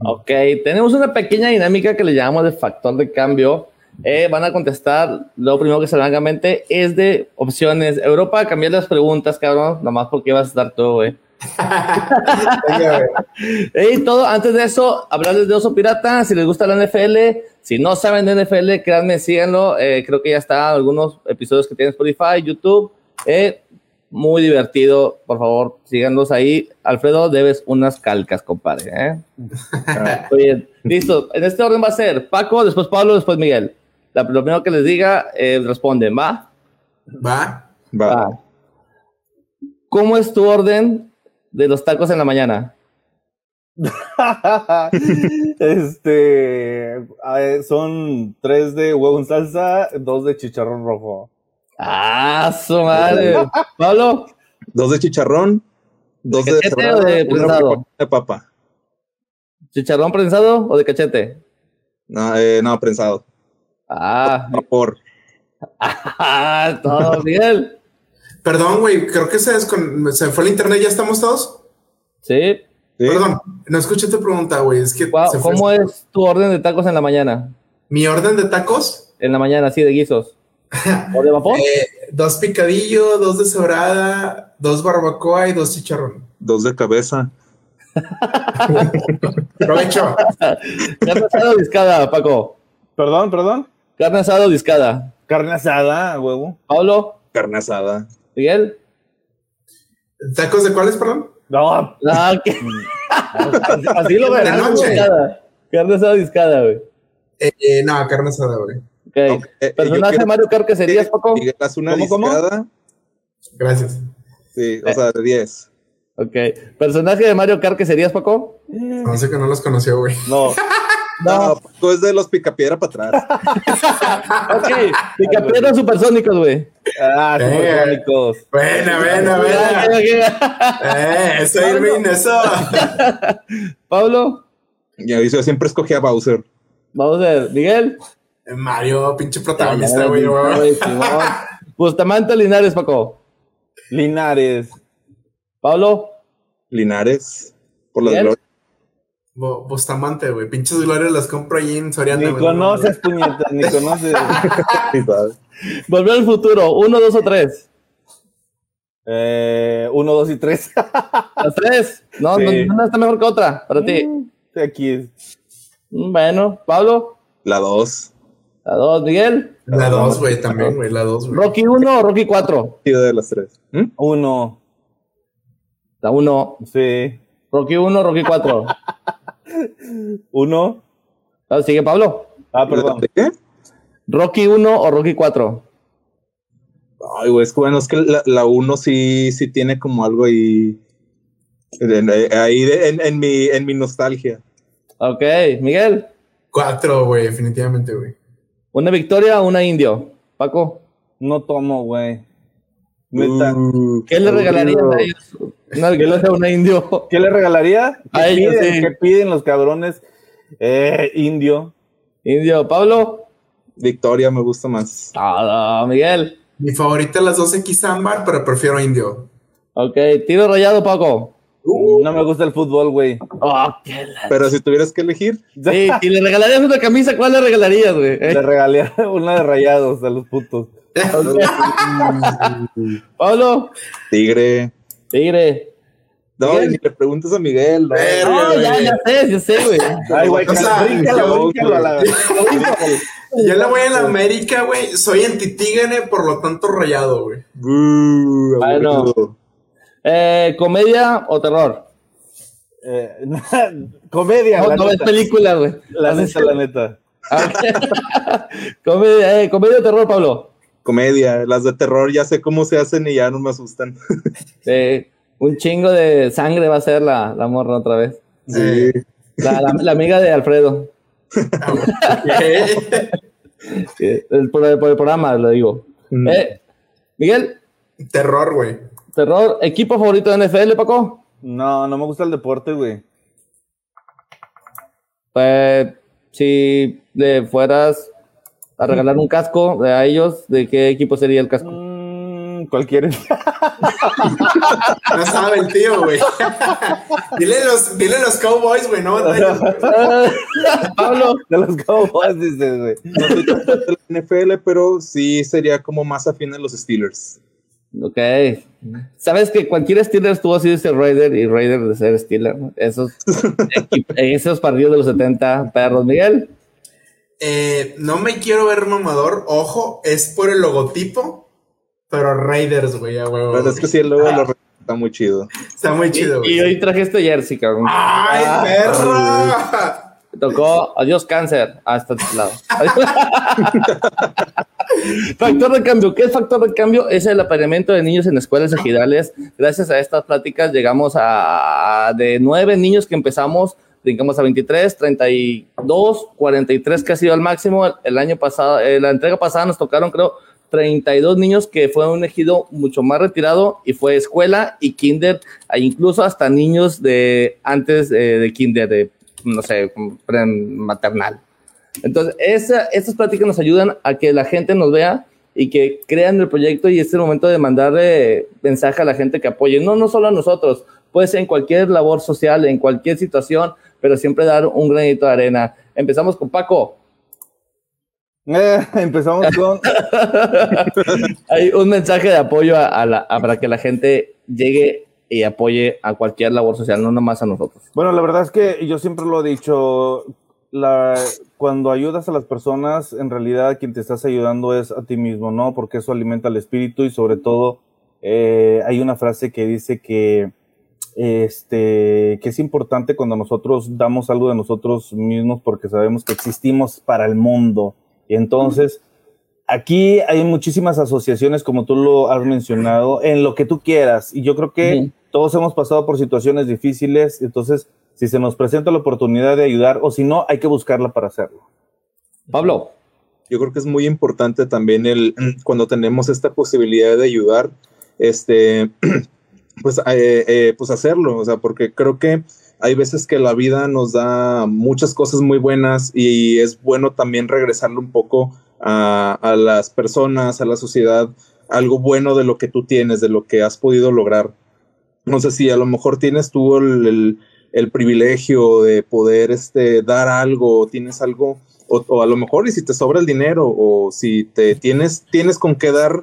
Ok, tenemos una pequeña dinámica que le llamamos de factor de cambio. Eh, van a contestar lo primero que se venga a mente es de opciones. Europa, cambiar las preguntas, cabrón, nomás porque vas a estar todo, güey. Y todo, antes de eso, hablarles de Oso Pirata, si les gusta la NFL, si no saben de NFL, créanme, síganlo, eh, creo que ya está algunos episodios que tienen Spotify, YouTube, eh, muy divertido, por favor, síganlos ahí. Alfredo, debes unas calcas, compadre, ¿eh? Oye, listo, en este orden va a ser Paco, después Pablo, después Miguel. La, lo primero que les diga, eh, responden, ¿va? Va. Va. Va. ¿Cómo es tu orden de los tacos en la mañana? este ver, son tres de huevo en salsa, dos de chicharrón rojo. ¡Ah, su madre! Pablo, Dos de chicharrón, dos ¿De de, cachete cebrada, o de prensado? de papa. ¿chicharrón prensado o de cachete? No, eh, no, prensado. Ah, Vapor. ah, todo Miguel. Perdón, güey, creo que se, descon- se fue el internet. ¿Ya estamos todos? Sí. ¿Sí? Perdón, no escuché tu pregunta, güey. Es que fue. ¿Cómo es tu orden de tacos en la mañana? Mi orden de tacos: En la mañana, sí, de guisos. ¿O de vapor? eh, dos picadillo, dos de cebrada, dos barbacoa y dos chicharrón. Dos de cabeza. Provecho. Carne asada o discada, Paco. Perdón, perdón. Carne asada o discada. Carne asada, huevo. Pablo, Carne asada. Miguel. ¿Tacos de cuáles, perdón? No, Ah, ¿qué? así, así lo De verás. noche. Discada. Carne asada o discada, güey. Eh, eh, no, carne asada, güey. Ok. Ok, eh, yo Personaje quiero- Mario Kart que serías, Paco. Miguel, haz una ¿Cómo, cómo? discada. Gracias. Sí, o sea, de 10. Ok. Personaje de Mario Kart que serías, Paco. No sé que no los conoció, güey. No, No, Paco es de los picapiedra para atrás. Ok. Picapiedra supersónicos, güey. ah, Eh. supersónicos. Buena, buena, buena. Eh, eso, Irving, eso. Pablo. Ya yo siempre escogía a Bowser. Ver. Miguel. Eh, Mario, pinche protagonista, güey. Bustamante Linares, Paco. Linares. Pablo. Linares. Por las glorias. Bo- Bustamante, güey. Pinches glorias las compro allí en Soriana. Ni conoces, puñetas, ni conoces. Volver al futuro. Uno, dos o tres. Eh, uno, dos y tres. Las tres. No, Sí. no, una está mejor que otra. Para ti. Aquí. Mm, Bueno. Pablo. La 2. La dos. Miguel. La dos, güey, también, güey. La dos, güey. Rocky 1 o Rocky 4. de las tres. ¿Mm? Uno. La 1. Sí. Rocky 1, Rocky 4. Uno. Sigue Pablo. Ah, perdón. ¿De qué? Rocky 1 o Rocky 4. Ay, güey, es que bueno, es que la, la uno sí, sí tiene como algo ahí. en- ahí de- en, en mi, en mi nostalgia. Ok. Miguel. Cuatro, güey, definitivamente, güey. Una victoria o una indio. Paco. No tomo, güey. Neta. Uh, ¿Qué le aburrido. regalarías a ellos? Una victoria o una indio. ¿Qué le regalaría? ¿Qué, A ellos, piden, sí. ¿Qué piden los cabrones? Eh, indio. Indio. Pablo. Victoria me gusta más. Ah, no, Miguel. Mi favorita es las dos X ámbar, pero prefiero indio. Ok. Tiro rayado, Paco. No me gusta el fútbol, güey. Oh, Pero si tuvieras que elegir, Sí, si le regalarías una camisa, ¿cuál le regalarías, güey? Le regalé una de rayados a los putos. Pablo. Tigre. Tigre. No, ni le preguntas a Miguel. ¿no? No, ya, ya sé, ya sé, güey. Ay, güey, O sea, bríncalo, bríncalo a la Yo le voy a la América, güey. Soy antitígane, por lo tanto rayado, güey. Uh, Bueno. aburrido. Eh, ¿Comedia o terror? Eh, comedia, No, la no es película, güey. La neta, la neta. comedia, eh, ¿Comedia o terror, Pablo? Comedia. Las de terror ya sé cómo se hacen y ya no me asustan. Un chingo de sangre va a ser la, la morra otra vez. Sí. La, la- la amiga de Alfredo. ¿Qué? El- por, el, por el programa, lo digo. Mm. Eh, Miguel, Terror, güey. Terror, equipo favorito de NFL, Paco. No, no me gusta el deporte, güey. Pues, si le fueras a regalar un casco a ellos, ¿de qué equipo sería el casco? Mm, cualquiera. No sabe el tío, güey. dile, los, dile los Cowboys, güey, no Pablo. De los Cowboys, dices, güey. No soy tan fan de la NFL, pero sí sería como más afín a los Steelers. Ok. Sabes que cualquier Steelers tuvo así de ser Raider y Raider de ser Steeler. ¿no? Esos, esos partidos de los 70 perros. Miguel. Eh, no me quiero ver mamador, ojo, es por el logotipo, pero Raiders, güey, a huevo. Pero es que sí, el logo lo re- está muy chido. Está muy Y, chido, y güey. hoy traje este jersey, cabrón. ¡Ay, Ah, perro! Me tocó adiós cáncer hasta este lado. factor de cambio. ¿Qué es factor de cambio? Es el apareamiento de niños en escuelas ejidales. Gracias a estas pláticas llegamos a, a de nueve niños que empezamos, brincamos a 23, 32, 43 que ha sido el máximo. El, año pasado, eh, la entrega pasada nos tocaron creo 32 niños que fue un ejido mucho más retirado y fue escuela y kinder, e incluso hasta niños de antes eh, de kinder, de no sé, maternal. Entonces, esa, estas pláticas nos ayudan a que la gente nos vea y que crean el proyecto y es el momento de mandarle mensaje a la gente que apoye. No, no solo a nosotros, puede ser en cualquier labor social, en cualquier situación, pero siempre dar un granito de arena. Empezamos con Paco. Eh, empezamos con. Hay un mensaje de apoyo a, a la, a- para que la gente llegue y apoye a cualquier labor social, no nomás a nosotros. Bueno, la verdad es que yo siempre lo he dicho, la, cuando ayudas a las personas, en realidad quien te estás ayudando es a ti mismo, ¿no? Porque eso alimenta el espíritu y sobre todo eh, hay una frase que dice que, este, que es importante cuando nosotros damos algo de nosotros mismos porque sabemos que existimos para el mundo. Y entonces, aquí hay muchísimas asociaciones, como tú lo has mencionado, en lo que tú quieras. Y yo creo que todos hemos pasado por situaciones difíciles, entonces si se nos presenta la oportunidad de ayudar o si no, hay que buscarla para hacerlo. Pablo. Yo creo que es muy importante también el cuando tenemos esta posibilidad de ayudar, este, pues, eh, eh, pues hacerlo, o sea, porque creo que hay veces que la vida nos da muchas cosas muy buenas y es bueno también regresarle un poco a, a las personas, a la sociedad, algo bueno de lo que tú tienes, de lo que has podido lograr. No sé si a lo mejor tienes tú el, el- el privilegio de poder este, dar algo, tienes algo o, o a lo mejor y si te sobra el dinero o si te tienes tienes con qué dar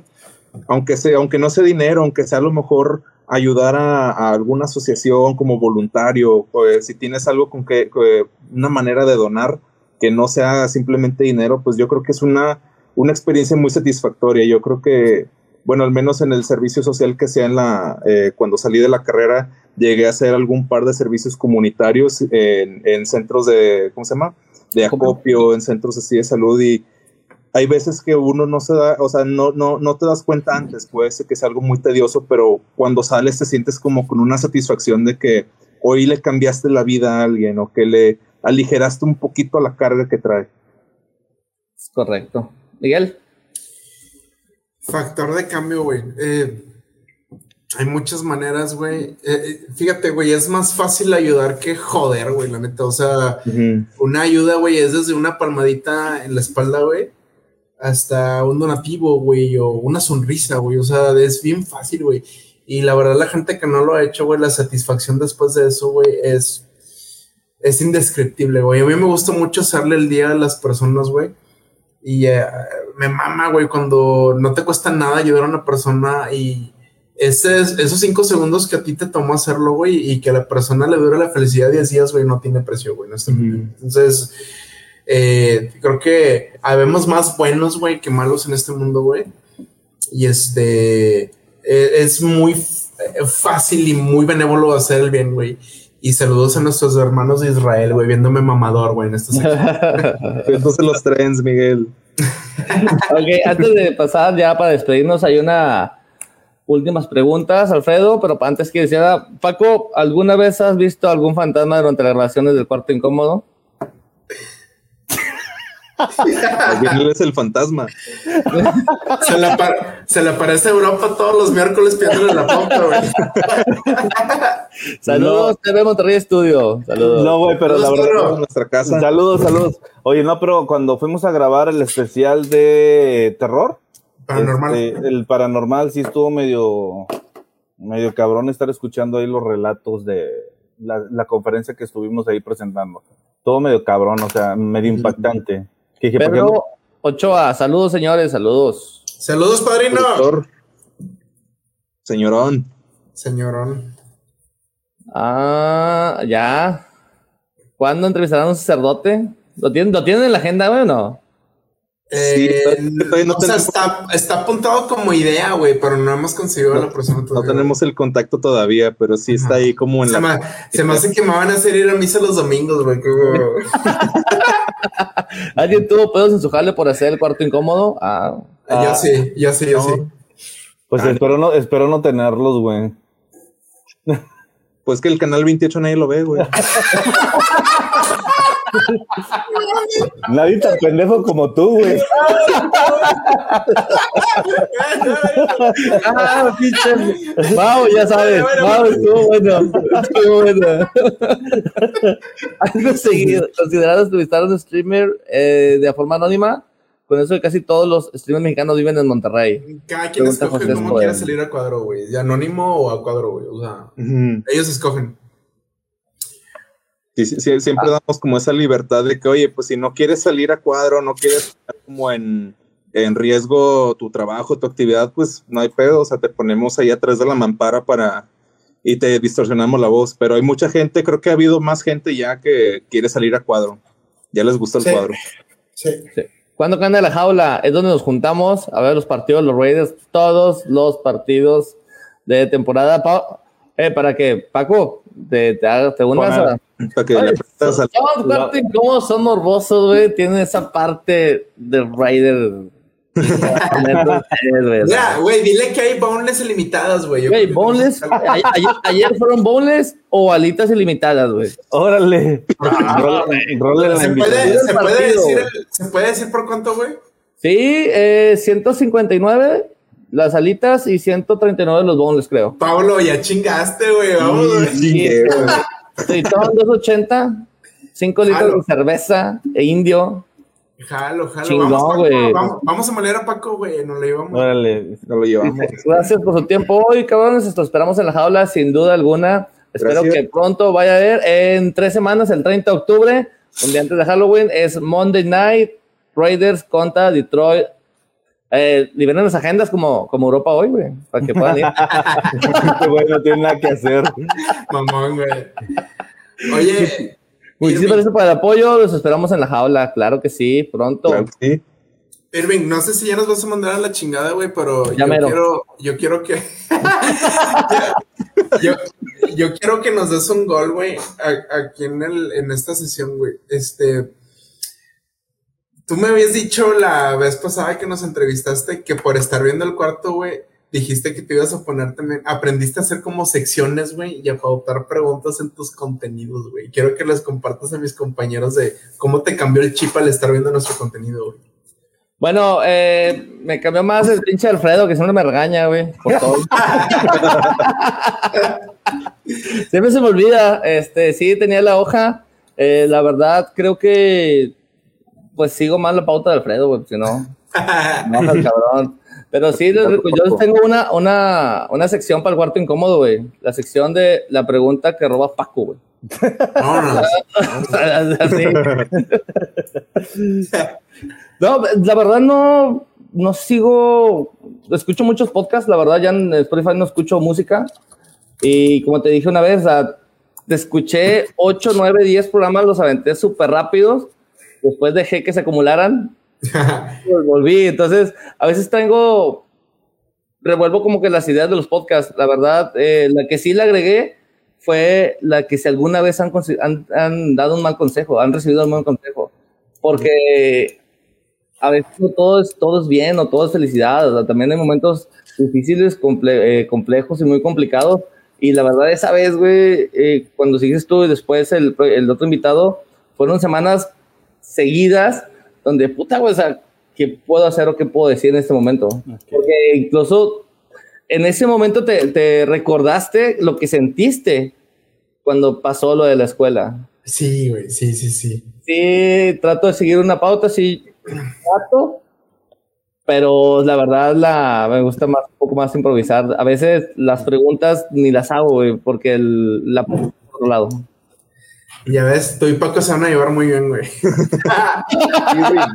aunque sea aunque no sea dinero aunque sea a lo mejor ayudar a, a alguna asociación como voluntario pues si tienes algo con que, que- una manera de donar que no sea simplemente dinero pues yo creo que es una una experiencia muy satisfactoria. Yo creo que bueno al menos en el servicio social que sea en la eh, cuando salí de la carrera llegué a hacer algún par de servicios comunitarios en, en centros de cómo se llama de acopio. en centros así de salud y hay veces que uno no se da, o sea, no, no, no te das cuenta antes, puede ser que sea algo muy tedioso, pero cuando sales te sientes como con una satisfacción de que hoy le cambiaste la vida a alguien o que le aligeraste un poquito la carga que trae. Es correcto. Miguel. Factor de cambio, güey. Eh, hay muchas maneras, güey. Eh, eh, fíjate, güey, es más fácil ayudar que joder, güey, la neta. O sea, una ayuda, güey, es desde una palmadita en la espalda, güey, hasta un donativo, güey, o una sonrisa, güey. O sea, es bien fácil, güey. Y la verdad, la gente que no lo ha hecho, güey, la satisfacción después de eso, güey, es, es indescriptible, güey. A mí me gusta mucho hacerle el día a las personas, güey. Y eh, me mama, güey, cuando no te cuesta nada ayudar a una persona y ese es- esos cinco segundos que a ti te tomó hacerlo, güey, y que a la persona le dura la felicidad 10 días, güey, no tiene precio, güey. Entonces, eh, creo que habemos más buenos, güey, que malos en este mundo, güey. Y este, eh, es muy eh, fácil y muy benévolo hacer el bien, güey. Y saludos a nuestros hermanos de Israel, güey, viéndome mamador, güey, en esta sección. Entonces los trends, Miguel. Ok, antes de pasar ya para despedirnos, hay una últimas preguntas, Alfredo, pero antes que decía, Paco, ¿alguna vez has visto algún fantasma durante las relaciones del cuarto incómodo? Es el fantasma. Se le, se le aparece a Europa todos los miércoles pidiéndole la pauta, güey. Saludos, TV Monterrey Studio. Saludos. No, güey, pero la Saludos, verdad. perro. En nuestra casa. Saludos, saludos. Oye, no, pero cuando fuimos a grabar el especial de terror, Paranormal. este, el paranormal sí estuvo medio, medio cabrón estar escuchando ahí los relatos de la, la conferencia que estuvimos ahí presentando. Todo medio cabrón, o sea, medio impactante. Que. Pedro Ochoa, saludos, señores, saludos. Saludos, padrino. Productor. Señorón. Señorón. Ah, ya. ¿Cuándo entrevistarán a un sacerdote? ¿Lo tienen, ¿lo tienen en la agenda, güey, o no? Eh, no o sea, está, está apuntado como idea, güey, pero no hemos conseguido a la persona No todavía. tenemos el contacto todavía, pero sí está ahí como en Se la. me, se me hace que me van a hacer ir a misa los domingos, güey. que- ¿Alguien tuvo pedos en su jale por hacer el cuarto incómodo? Ah, Yo sí, yo sí, yo no. sí. Pues espero no, espero no tenerlos, güey. Pues que el canal 28 nadie lo ve, güey. Nadie tan pendejo como tú, güey. ah pinche. Mau, ya sabes. Mau, estuvo bueno. Estuvo bueno. ¿Han conseguido, considerado entrevistar a un streamer eh, de forma anónima? Con eso de casi todos los streamers mexicanos viven en Monterrey. Cada quien Pregunta escoge José cómo quiere salir a cuadro, güey. ¿De anónimo o a cuadro, güey? O sea, Ujú. ellos escogen. Sí, siempre damos como esa libertad de que, oye, pues si no quieres salir a cuadro, no quieres estar como en, en riesgo tu trabajo, tu actividad, pues no hay pedo, o sea, te ponemos ahí atrás de la mampara para y te distorsionamos la voz. Pero hay mucha gente, creo que ha habido más gente ya que quiere salir a cuadro. Ya les gusta el Sí. cuadro. Sí. ¿Cuándo cambia la jaula? Es donde nos juntamos a ver los partidos, los Raiders, todos los partidos de temporada. Pa- eh, para que, Paco, te, te, hagas- te unas a. Para que Oye, le aprendas al- Son parte cómo son morbosos, güey. Tienen esa parte de Raider. Güey, Mira, güey, dile que hay boneless ilimitadas, güey. Güey, boneless. Ayer, ayer- fueron boneless o alitas ilimitadas, güey. Órale. Ah, la ¿Se puede, se, puede decir, ¿Se puede decir por cuánto, güey? Sí, eh, 159 las alitas y 139 los boneless, creo. Pablo, ya chingaste, güey. Vamos, güey. Sí, estaban 280, 5 litros Jalo. de cerveza e indio. Jalo, jalo. Chingón, vamos, Paco, güey. vamos, vamos a moler a Paco, güey. Nos lo llevamos. Órale. no lo llevamos. Gracias por su tiempo hoy, cabrones. Esto esperamos en la jaula, sin duda alguna. Espero Gracias. que pronto vaya a ver. En tres semanas, el 30 de octubre, un día antes de Halloween, es Monday Night Raiders contra Detroit. Eh, liberen las agendas como, como Europa hoy, güey, para que puedan ir. Este güey no tiene nada que hacer. Mamón, güey. Oye, Muchísimas gracias por el apoyo. Los esperamos en la jaula. Claro que sí, pronto. Claro que sí. Irving, no sé si ya nos vas a mandar a la chingada, güey, pero yo quiero, yo quiero que. yo, yo quiero que nos des un gol, güey, a- aquí en, el, en esta sesión, güey. Este. Tú me habías dicho la vez pasada que nos entrevistaste que por estar viendo el cuarto, güey, dijiste que te ibas a poner también. Aprendiste a hacer como secciones, güey, y a pautar preguntas en tus contenidos, güey. Quiero que les compartas a mis compañeros de cómo te cambió el chip al estar viendo nuestro contenido, güey. Bueno, eh, me cambió más el pinche Alfredo, que siempre me regaña, güey, por todo. siempre se me olvida. Este, sí, tenía la hoja. Eh, la verdad, creo que pues sigo mal la pauta de Alfredo, güey, si no, no, cabrón. Pero sí, yo tengo una, una, una sección para el cuarto incómodo, güey. La sección de la pregunta que roba Paco, güey. No, la verdad no, no sigo, escucho muchos podcasts, la verdad ya en Spotify no escucho música. Y como te dije una vez, a- te escuché 8, 9, 10 programas, los aventé súper rápidos. Después dejé que se acumularan. pues volví. Entonces, a veces tengo, revuelvo como que las ideas de los podcasts. La verdad, eh, la que sí le agregué fue la que si alguna vez han, han, han dado un mal consejo, han recibido un mal consejo. Porque a veces no todo es, todo es bien o todo es felicidad. O sea, también hay momentos difíciles, comple- eh, complejos y muy complicados. Y la verdad, esa vez, güey, eh, cuando sigues tú y después el, el otro invitado, fueron semanas seguidas donde, puta, güey, o sea, ¿qué puedo hacer o qué puedo decir en este momento? Porque incluso en ese momento te, te recordaste lo que sentiste cuando pasó lo de la escuela. Sí, güey, sí, sí, sí. Sí, trato de seguir una pauta, sí, trato, pero la verdad la, me gusta más, un poco más improvisar. A veces las preguntas ni las hago, güey, porque el, la por otro lado. Ya ves, tú y Paco se van a llevar muy bien, güey. Sí, güey.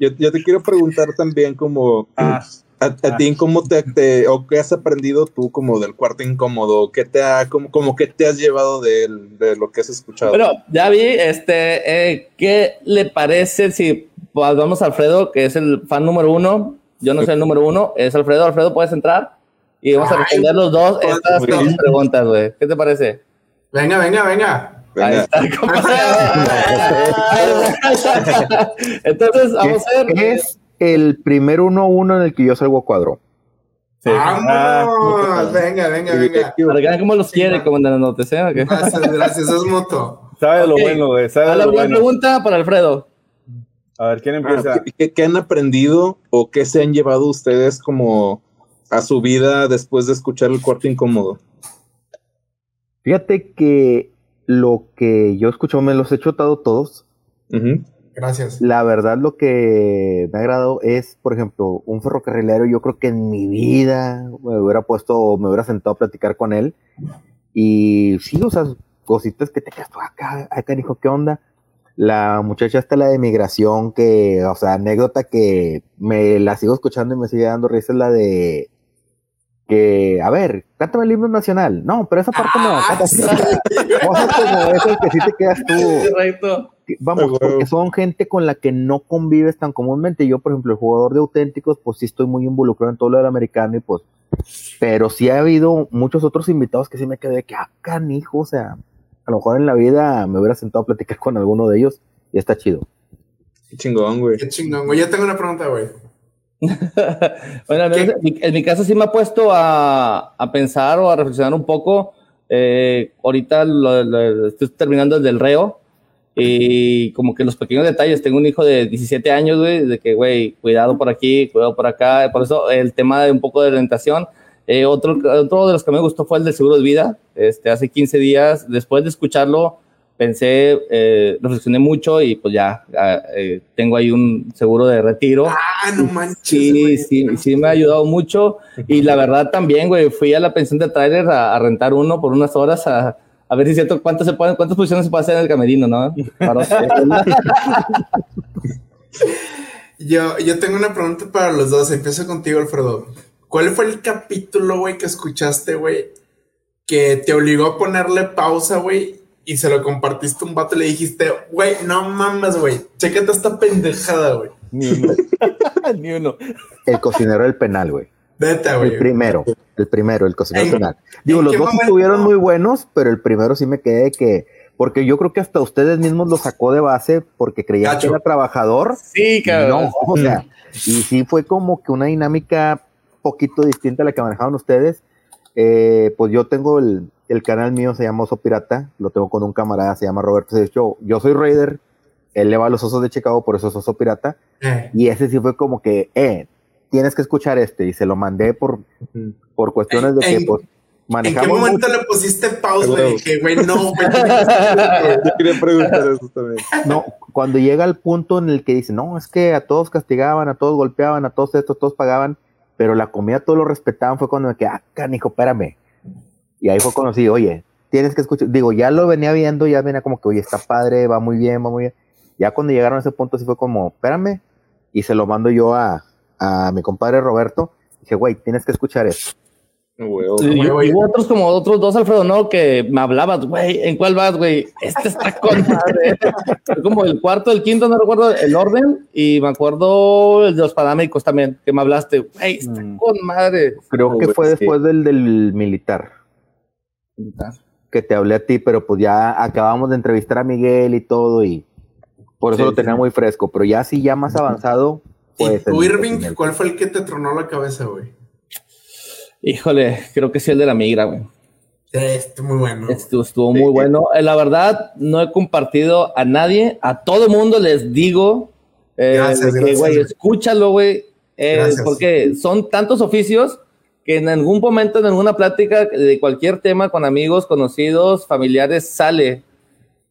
Yo, yo te quiero preguntar también como Ah, a, a ti cómo te, te- o qué has aprendido tú como del cuarto incómodo, qué te ha como, como qué te has llevado de, él, de lo que has escuchado. Bueno, ya vi, este, eh, ¿qué le parece si pues, vamos a Alfredo, que es el fan número uno? Yo no soy el número uno, es Alfredo. Alfredo, puedes entrar y vamos a Ay, responder los dos estas preguntas, güey. ¿Qué te parece? Venga, venga, venga. Ahí está, compadre. Entonces, vamos a ver. Es el primer 1-1 en el que yo salgo a cuadro. Sí. Ah, Vamos, venga, venga, venga. para que vean cómo los quiere, comandante, ¿no te sé? ¿o qué? Gracias, gracias, es mutuo. sabe lo bueno, güey. Sabe Ah, La lo buena bueno. pregunta para Alfredo. A ver, ¿quién Ah, empieza? ¿qué- ¿qué, qué han aprendido o qué se han llevado ustedes como a su vida después de escuchar el cuarto incómodo? Fíjate que lo que yo escucho, me los he chutado todos. Gracias. La verdad, lo que me ha agradado es, por ejemplo, un ferrocarrilero. Yo creo que en mi vida me hubiera puesto, me hubiera sentado a platicar con él. Y sí, o sea, cositas que te quedas tú acá, acá, dijo, ¿qué onda? La muchacha está la de migración, que, o sea, anécdota que me la sigo escuchando y me sigue dando risa, es la de que, a ver, cántame el himno nacional. No, pero esa parte no. Ah. Cosas como esas que sí te quedas tú. Vamos, porque son gente con la que no convives tan comúnmente. Yo, por ejemplo, el jugador de auténticos, pues sí estoy muy involucrado en todo lo del americano y pues, pero sí ha habido muchos otros invitados que sí me quedé que, ah, canijo, o sea, a lo mejor en la vida me hubiera sentado a platicar con alguno de ellos y está chido. Qué chingón, güey. Qué chingón, güey. Yo tengo una pregunta, güey. bueno, ¿Qué? en mi, en mi caso sí me ha puesto a, a pensar o a reflexionar un poco. Eh, ahorita lo- lo- estoy terminando el del reo y como que los pequeños detalles. Tengo un hijo de 17 años, güey, de que, güey, cuidado por aquí, cuidado por acá. Por eso el tema de un poco de orientación. Eh, otro, otro de los que me gustó fue el del seguro de vida. Este, hace 15 días, después de escucharlo, pensé, eh, reflexioné mucho y pues ya ah, eh, tengo ahí un seguro de retiro. Ah, no manches. Sí, sí, sí me ha ayudado mucho. Y la verdad también, güey, fui a la pensión de trailer a, a rentar uno por unas horas a, a ver si es cierto cuántas se pueden, cuántas posiciones se puede hacer en el camerino, ¿no? Yo, yo tengo una pregunta para los dos. Empiezo contigo, Alfredo. ¿Cuál fue el capítulo, güey, que escuchaste, güey, que te obligó a ponerle pausa, güey, y se lo compartiste a un vato y le dijiste, güey, no mames, güey, chécate esta pendejada, güey. Ni uno. Ni uno. El cocinero del penal, güey. Vete, El güey. primero, el primero, el cocinero ¿En- del penal. Digo, los dos momento? estuvieron muy buenos, pero el primero sí me quedé de que, porque yo creo que hasta ustedes mismos lo sacó de base porque creían que era trabajador Sí, cabrón. No, o sea, y sí fue como que una dinámica poquito distinta a la que manejaban ustedes. Eh, pues yo tengo el, el canal mío, se llama Oso Pirata, lo tengo con un camarada, se llama Roberto. De hecho, yo soy Raider, él le va a los osos de Chicago, por eso es Oso Pirata. Eh, Y ese sí fue como que, eh, tienes que escuchar este. Y se lo mandé por, por cuestiones de que, pues, ¿En qué momento mucho- le pusiste pausa, Seguro. güey? No, güey. Yo quería preguntar eso también. No, cuando llega al punto en el que dice, no, es que a todos castigaban, a todos golpeaban, a todos estos, todos pagaban, pero la comida todos lo respetaban, fue cuando me quedé, ah, canijo, espérame. Y ahí fue sí, oye, tienes que escuchar, digo, ya lo venía viendo, ya venía como que, oye, está padre, va muy bien, va muy bien. Ya cuando llegaron a ese punto sí fue como, espérame, y se lo mando yo a, a mi compadre Roberto, dije, güey, tienes que escuchar esto. Huevo. Sí, Güey, y hubo otros como otros dos, Alfredo, ¿no? Que me hablabas, güey, ¿en cuál vas, güey? Este está con madre. Fue como el cuarto, el quinto, no recuerdo el orden, y me acuerdo el de los paramédicos también, que me hablaste, güey, está Mm. con madre. Creo que fue sí. después del, del militar. Que te hablé a ti, pero pues ya acabamos de entrevistar a Miguel y todo y por eso Sí, lo tenía sí. muy fresco, pero ya sí, ya más avanzado. ¿Y Pues, tú, Irving, el- cuál fue el que te tronó la cabeza, güey? Híjole, creo que sí el de la migra, güey. Este, muy bueno. Estuvo, estuvo muy bueno. Eh, La verdad, no he compartido a nadie, a todo mundo les digo Eh, Gracias, que, gracias, güey, escúchalo, güey. eh, porque son tantos oficios que en algún momento, en alguna plática de cualquier tema con amigos, conocidos, familiares, sale.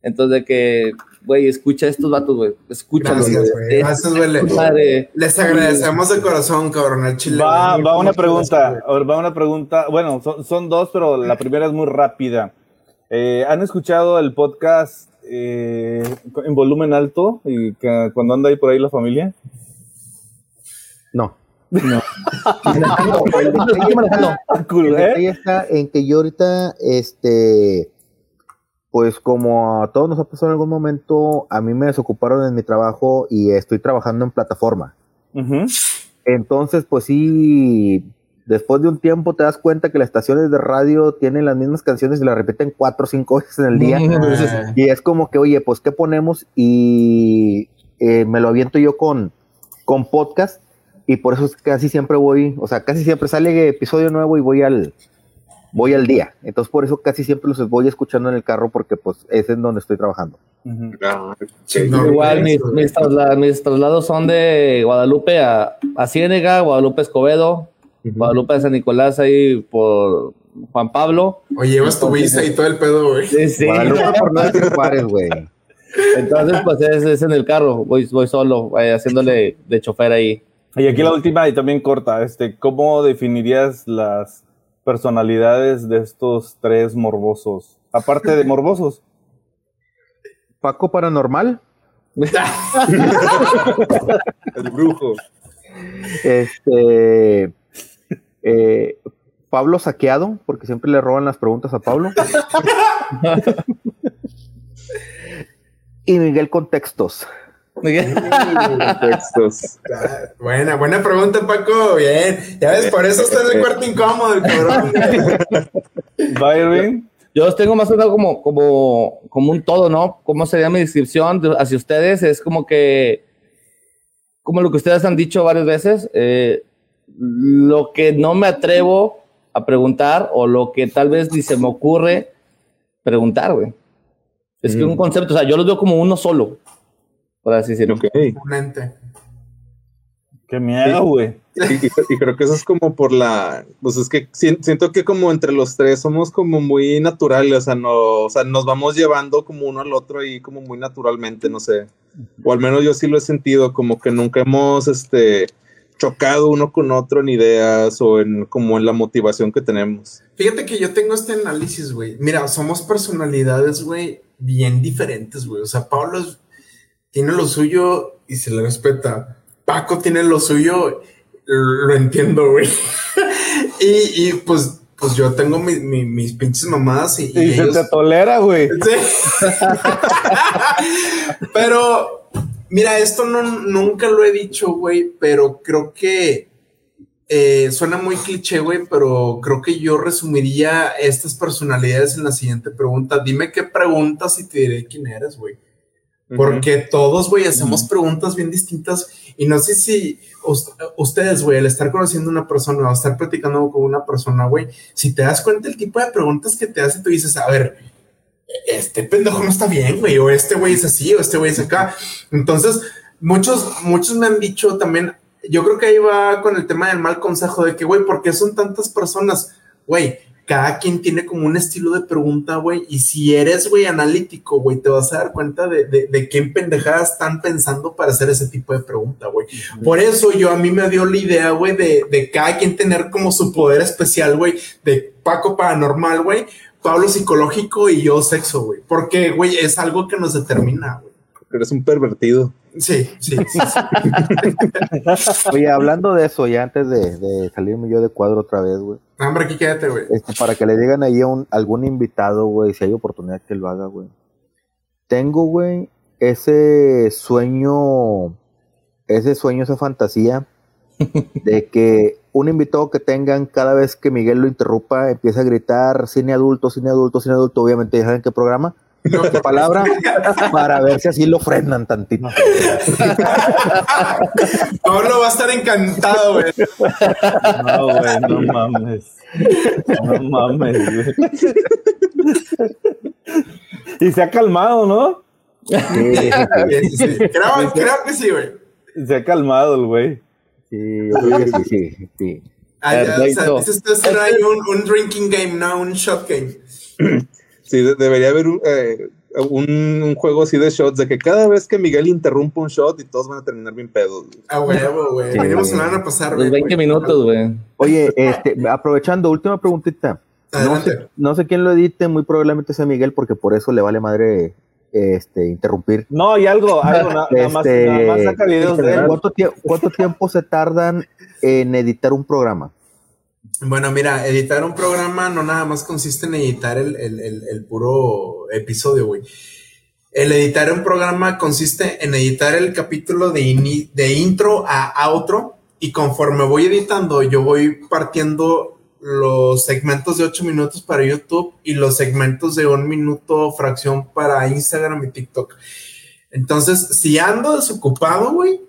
Entonces, de que, güey, escucha a estos vatos, güey. Escúchalos, Gracias, güey. Gracias, güey. Les agradecemos de corazón, cabrón, al chile. Va, va una pregunta, va una pregunta. Bueno, son, son dos, pero la primera es muy rápida. Eh, ¿Han escuchado el podcast eh, en volumen alto y que- cuando anda ahí por ahí la familia? No. No. el detalle está- Cool, el ¿eh? está en que yo ahorita, este, pues como a todos nos ha pasado en algún momento, a mí me desocuparon en mi trabajo y estoy trabajando en plataforma. Entonces, pues sí, después de un tiempo te das cuenta que las estaciones de radio tienen las mismas canciones y las repiten cuatro o cinco veces en el día. Y es como que, oye, pues, ¿qué ponemos? Y eh, me lo aviento yo con, con podcast. Y por eso es que casi siempre voy, o sea, casi siempre sale episodio nuevo y voy al, voy al día. Entonces, por eso casi siempre los voy escuchando en el carro porque, pues, es en donde estoy trabajando. Ah, Sí, no, Igual mis, mis, trasla- mis traslados son de Guadalupe a, a Ciénega, Guadalupe Escobedo, Guadalupe a San Nicolás ahí por Juan Pablo. Oye, llevas tu visa y todo el pedo, güey. Sí, sí. Guadalupe por no decir Juárez, güey. Entonces, pues es, es en el carro, voy, voy solo, eh, haciéndole de chofer ahí. Y aquí la última y también corta, este, ¿cómo definirías las personalidades de estos tres morbosos? Aparte de morbosos. Paco Paranormal, el brujo. este, eh, Pablo Saqueado, porque siempre le roban las preguntas a Pablo. y Miguel Contextos. Textos. Ah, Buena, buena pregunta, Paco. Bien. Ya ves, por eso estás de cuarto incómodo, el cabrón. Byron, Yo los tengo más o menos como, como, como un todo, ¿no? ¿Cómo sería mi descripción de- hacia ustedes? Es como que, como lo que ustedes han dicho varias veces, eh, lo que no me atrevo a preguntar o lo que tal vez ni se me ocurre preguntar, güey. Es que un concepto, o sea, yo los veo como uno solo, por así decirlo. Ok. Un ente. qué miedo, güey. Y, y- y creo que eso es como por la, pues es que si- siento que como entre los tres somos como muy naturales, o sea, no, o sea, nos vamos llevando como uno al otro y como muy naturalmente, no sé. O al menos yo sí lo he sentido, como que nunca hemos, este, chocado uno con otro en ideas o en como en la motivación que tenemos. Fíjate que yo tengo este análisis, güey. Mira, somos personalidades, güey, bien diferentes, güey. O sea, Pablo es- tiene lo suyo y se le respeta. Paco tiene lo suyo, lo entiendo, güey. y, y, pues, pues yo tengo mi- mi- mis pinches mamadas y, y Y se te tolera, güey. Sí. pero, mira, esto no, nunca lo he dicho, güey, pero creo que eh, suena muy cliché, güey, pero creo que yo resumiría estas personalidades en la siguiente pregunta. Dime qué preguntas y te diré quién eres, güey. Porque todos, güey, hacemos preguntas bien distintas y no sé si us- ustedes, güey, al estar conociendo a una persona o estar platicando con una persona, güey, si te das cuenta el tipo de preguntas que te hace, tú dices, a ver, este pendejo no está bien, güey, o este güey es así, o este güey es acá. Entonces, muchos, muchos me han dicho también, yo creo que ahí va con el tema del mal consejo de que, güey, ¿por qué son tantas personas? Güey, cada quien tiene como un estilo de pregunta, güey, y si eres, güey, analítico, güey, te vas a dar cuenta de, de, de qué pendejadas están pensando para hacer ese tipo de pregunta, güey. Por eso yo a mí me dio la idea, güey, de, de cada quien tener como su poder especial, güey, de Paco paranormal, güey, Pablo psicológico y yo sexo, güey, porque, güey, es algo que nos determina, güey. Eres un pervertido. Sí, sí, sí. sí. Oye, hablando de eso, ya antes de, de salirme yo de cuadro otra vez, güey. Hombre, aquí quédate, güey. este, para que le digan ahí a un, algún invitado, güey, si hay oportunidad que lo haga, güey. Tengo, güey, ese sueño, ese sueño, esa fantasía de que un invitado que tengan cada vez que Miguel lo interrumpa empieza a gritar cine adulto, cine adulto, cine adulto, obviamente ya saben qué programa, No, qué palabra, para ver si así lo frenan tantito. Pablo va a estar encantado, güey. No, güey, no mames. No mames, güey. Y se ha calmado, ¿no? Sí, sí, sí. Creo, creo que sí, güey. Se ha calmado el güey. Sí, sí, sí, sí. Ah, ya, o sea, hacer ahí un, un drinking game, no un shot game. Sí, de- debería haber un, eh, un, un juego así de shots, de que cada vez que Miguel interrumpa un shot y todos van a terminar bien pedos. güey. A huevo, güey. Sí. Mínimo se la van a pasar, Los güey. 20 minutos, güey. Oye, este, aprovechando, última preguntita. No Adelante. sé, no sé quién lo edite, muy probablemente sea Miguel, porque por eso le vale madre este, interrumpir. No, y algo, algo, na- nada, más, Este, nada más saca videos de él. ¿cuánto, tie- cuánto tiempo se tardan en editar un programa? Bueno, mira, editar un programa no nada más consiste en editar el, el- el- puro episodio, güey. El editar un programa consiste en editar el capítulo de, de intro a outro y conforme voy editando, yo voy partiendo los segmentos de 8 minutos para YouTube y los segmentos de un minuto fracción para Instagram y TikTok. Entonces, si ando desocupado, güey,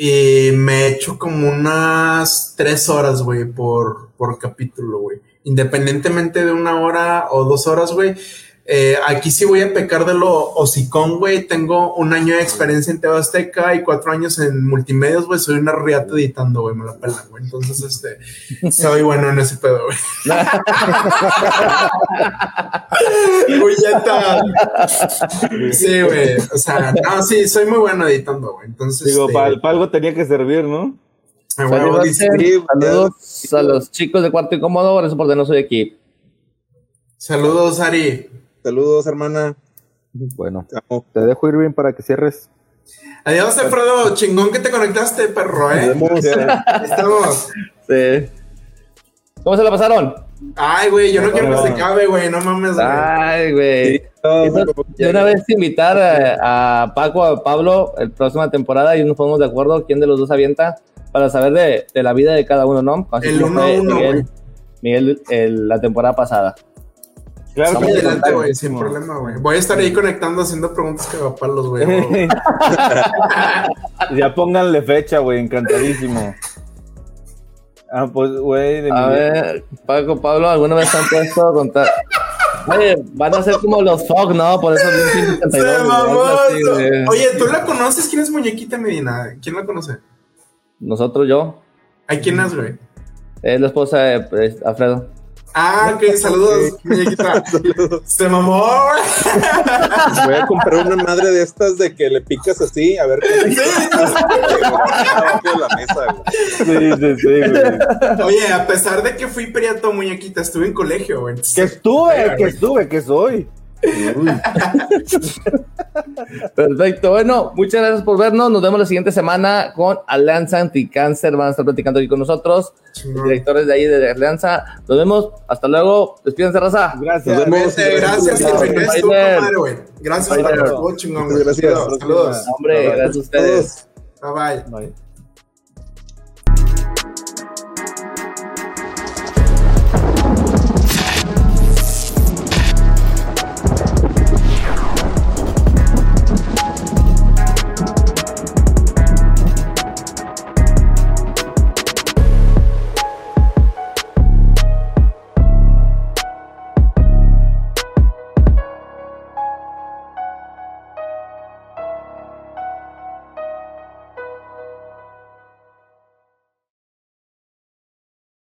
eh, me echo como unas tres horas, güey, por, por capítulo, güey. Independientemente de una hora o dos horas, güey. Eh, aquí sí voy a pecar de lo hocicón, güey. Tengo un año de experiencia en TV Azteca y cuatro años en multimedios, güey. Soy una riata editando, güey. Me la pelan, güey. Entonces, este, soy bueno en ese pedo, güey. Uy, ya está. Sí, güey. O sea, no, sí, soy muy bueno editando, güey. Entonces, Digo, este, para algo tenía que servir, ¿no? Saludos, saludos a los chicos de Cuarto Incómodo, por eso porque no soy aquí. Saludos, Ari. Saludos, hermana. Bueno, Te dejo ir bien para que cierres. Adiós, Alfredo. Chingón que te conectaste, perro, ¿eh? Vemos. Estamos. Sí. ¿Cómo se la pasaron? Ay, güey, yo no quiero que se acabe, güey. No mames, güey. Ay, güey. Sí, no, Eso- no, De una vez invitar a, a Paco, a Pablo, la próxima temporada y nos ponemos de acuerdo quién de los dos avienta para saber de, de la vida de cada uno, ¿no? Así El uno uno, Miguel. Miguel el- la temporada pasada. Claro que adelante, güey, sin problema, güey. Voy a estar ahí conectando, haciendo preguntas que va para los güey. ya pónganle fecha, güey, encantadísimo. Ah, pues, güey, de A mi- ver, Paco, Pablo, ¿alguna vez te han puesto a contar? Oye, van a ser como los Fog, ¿no? Por eso Se 152, güey, mamó. algo así, güey. Oye, ¿tú la conoces? ¿Quién es Muñequita Medina? ¿Quién la conoce? Nosotros, yo, ¿A quién es, güey? es la esposa de pues, Alfredo. Ah, ok, saludos, muñequita. Se mamó, güey. Voy a comprar una madre de estas de que le picas así, a ver qué abajo de la mesa, güey. Sí, sí, sí, güey. Oye, a pesar de que fui priato, muñequita, estuve en colegio, güey. Que estuve, que estuve, que soy. Perfecto, bueno, muchas gracias por vernos. Nos vemos la siguiente semana con Alianza Anticáncer. Van a estar platicando aquí con nosotros, directores de ahí de Alianza. Nos vemos, hasta luego. Despídense, raza. Gracias. Nos vemos. Vete, gracias, Gracias. Gracias, gracias. Saludos. Hombre, gracias a ustedes. Bye bye. Bye.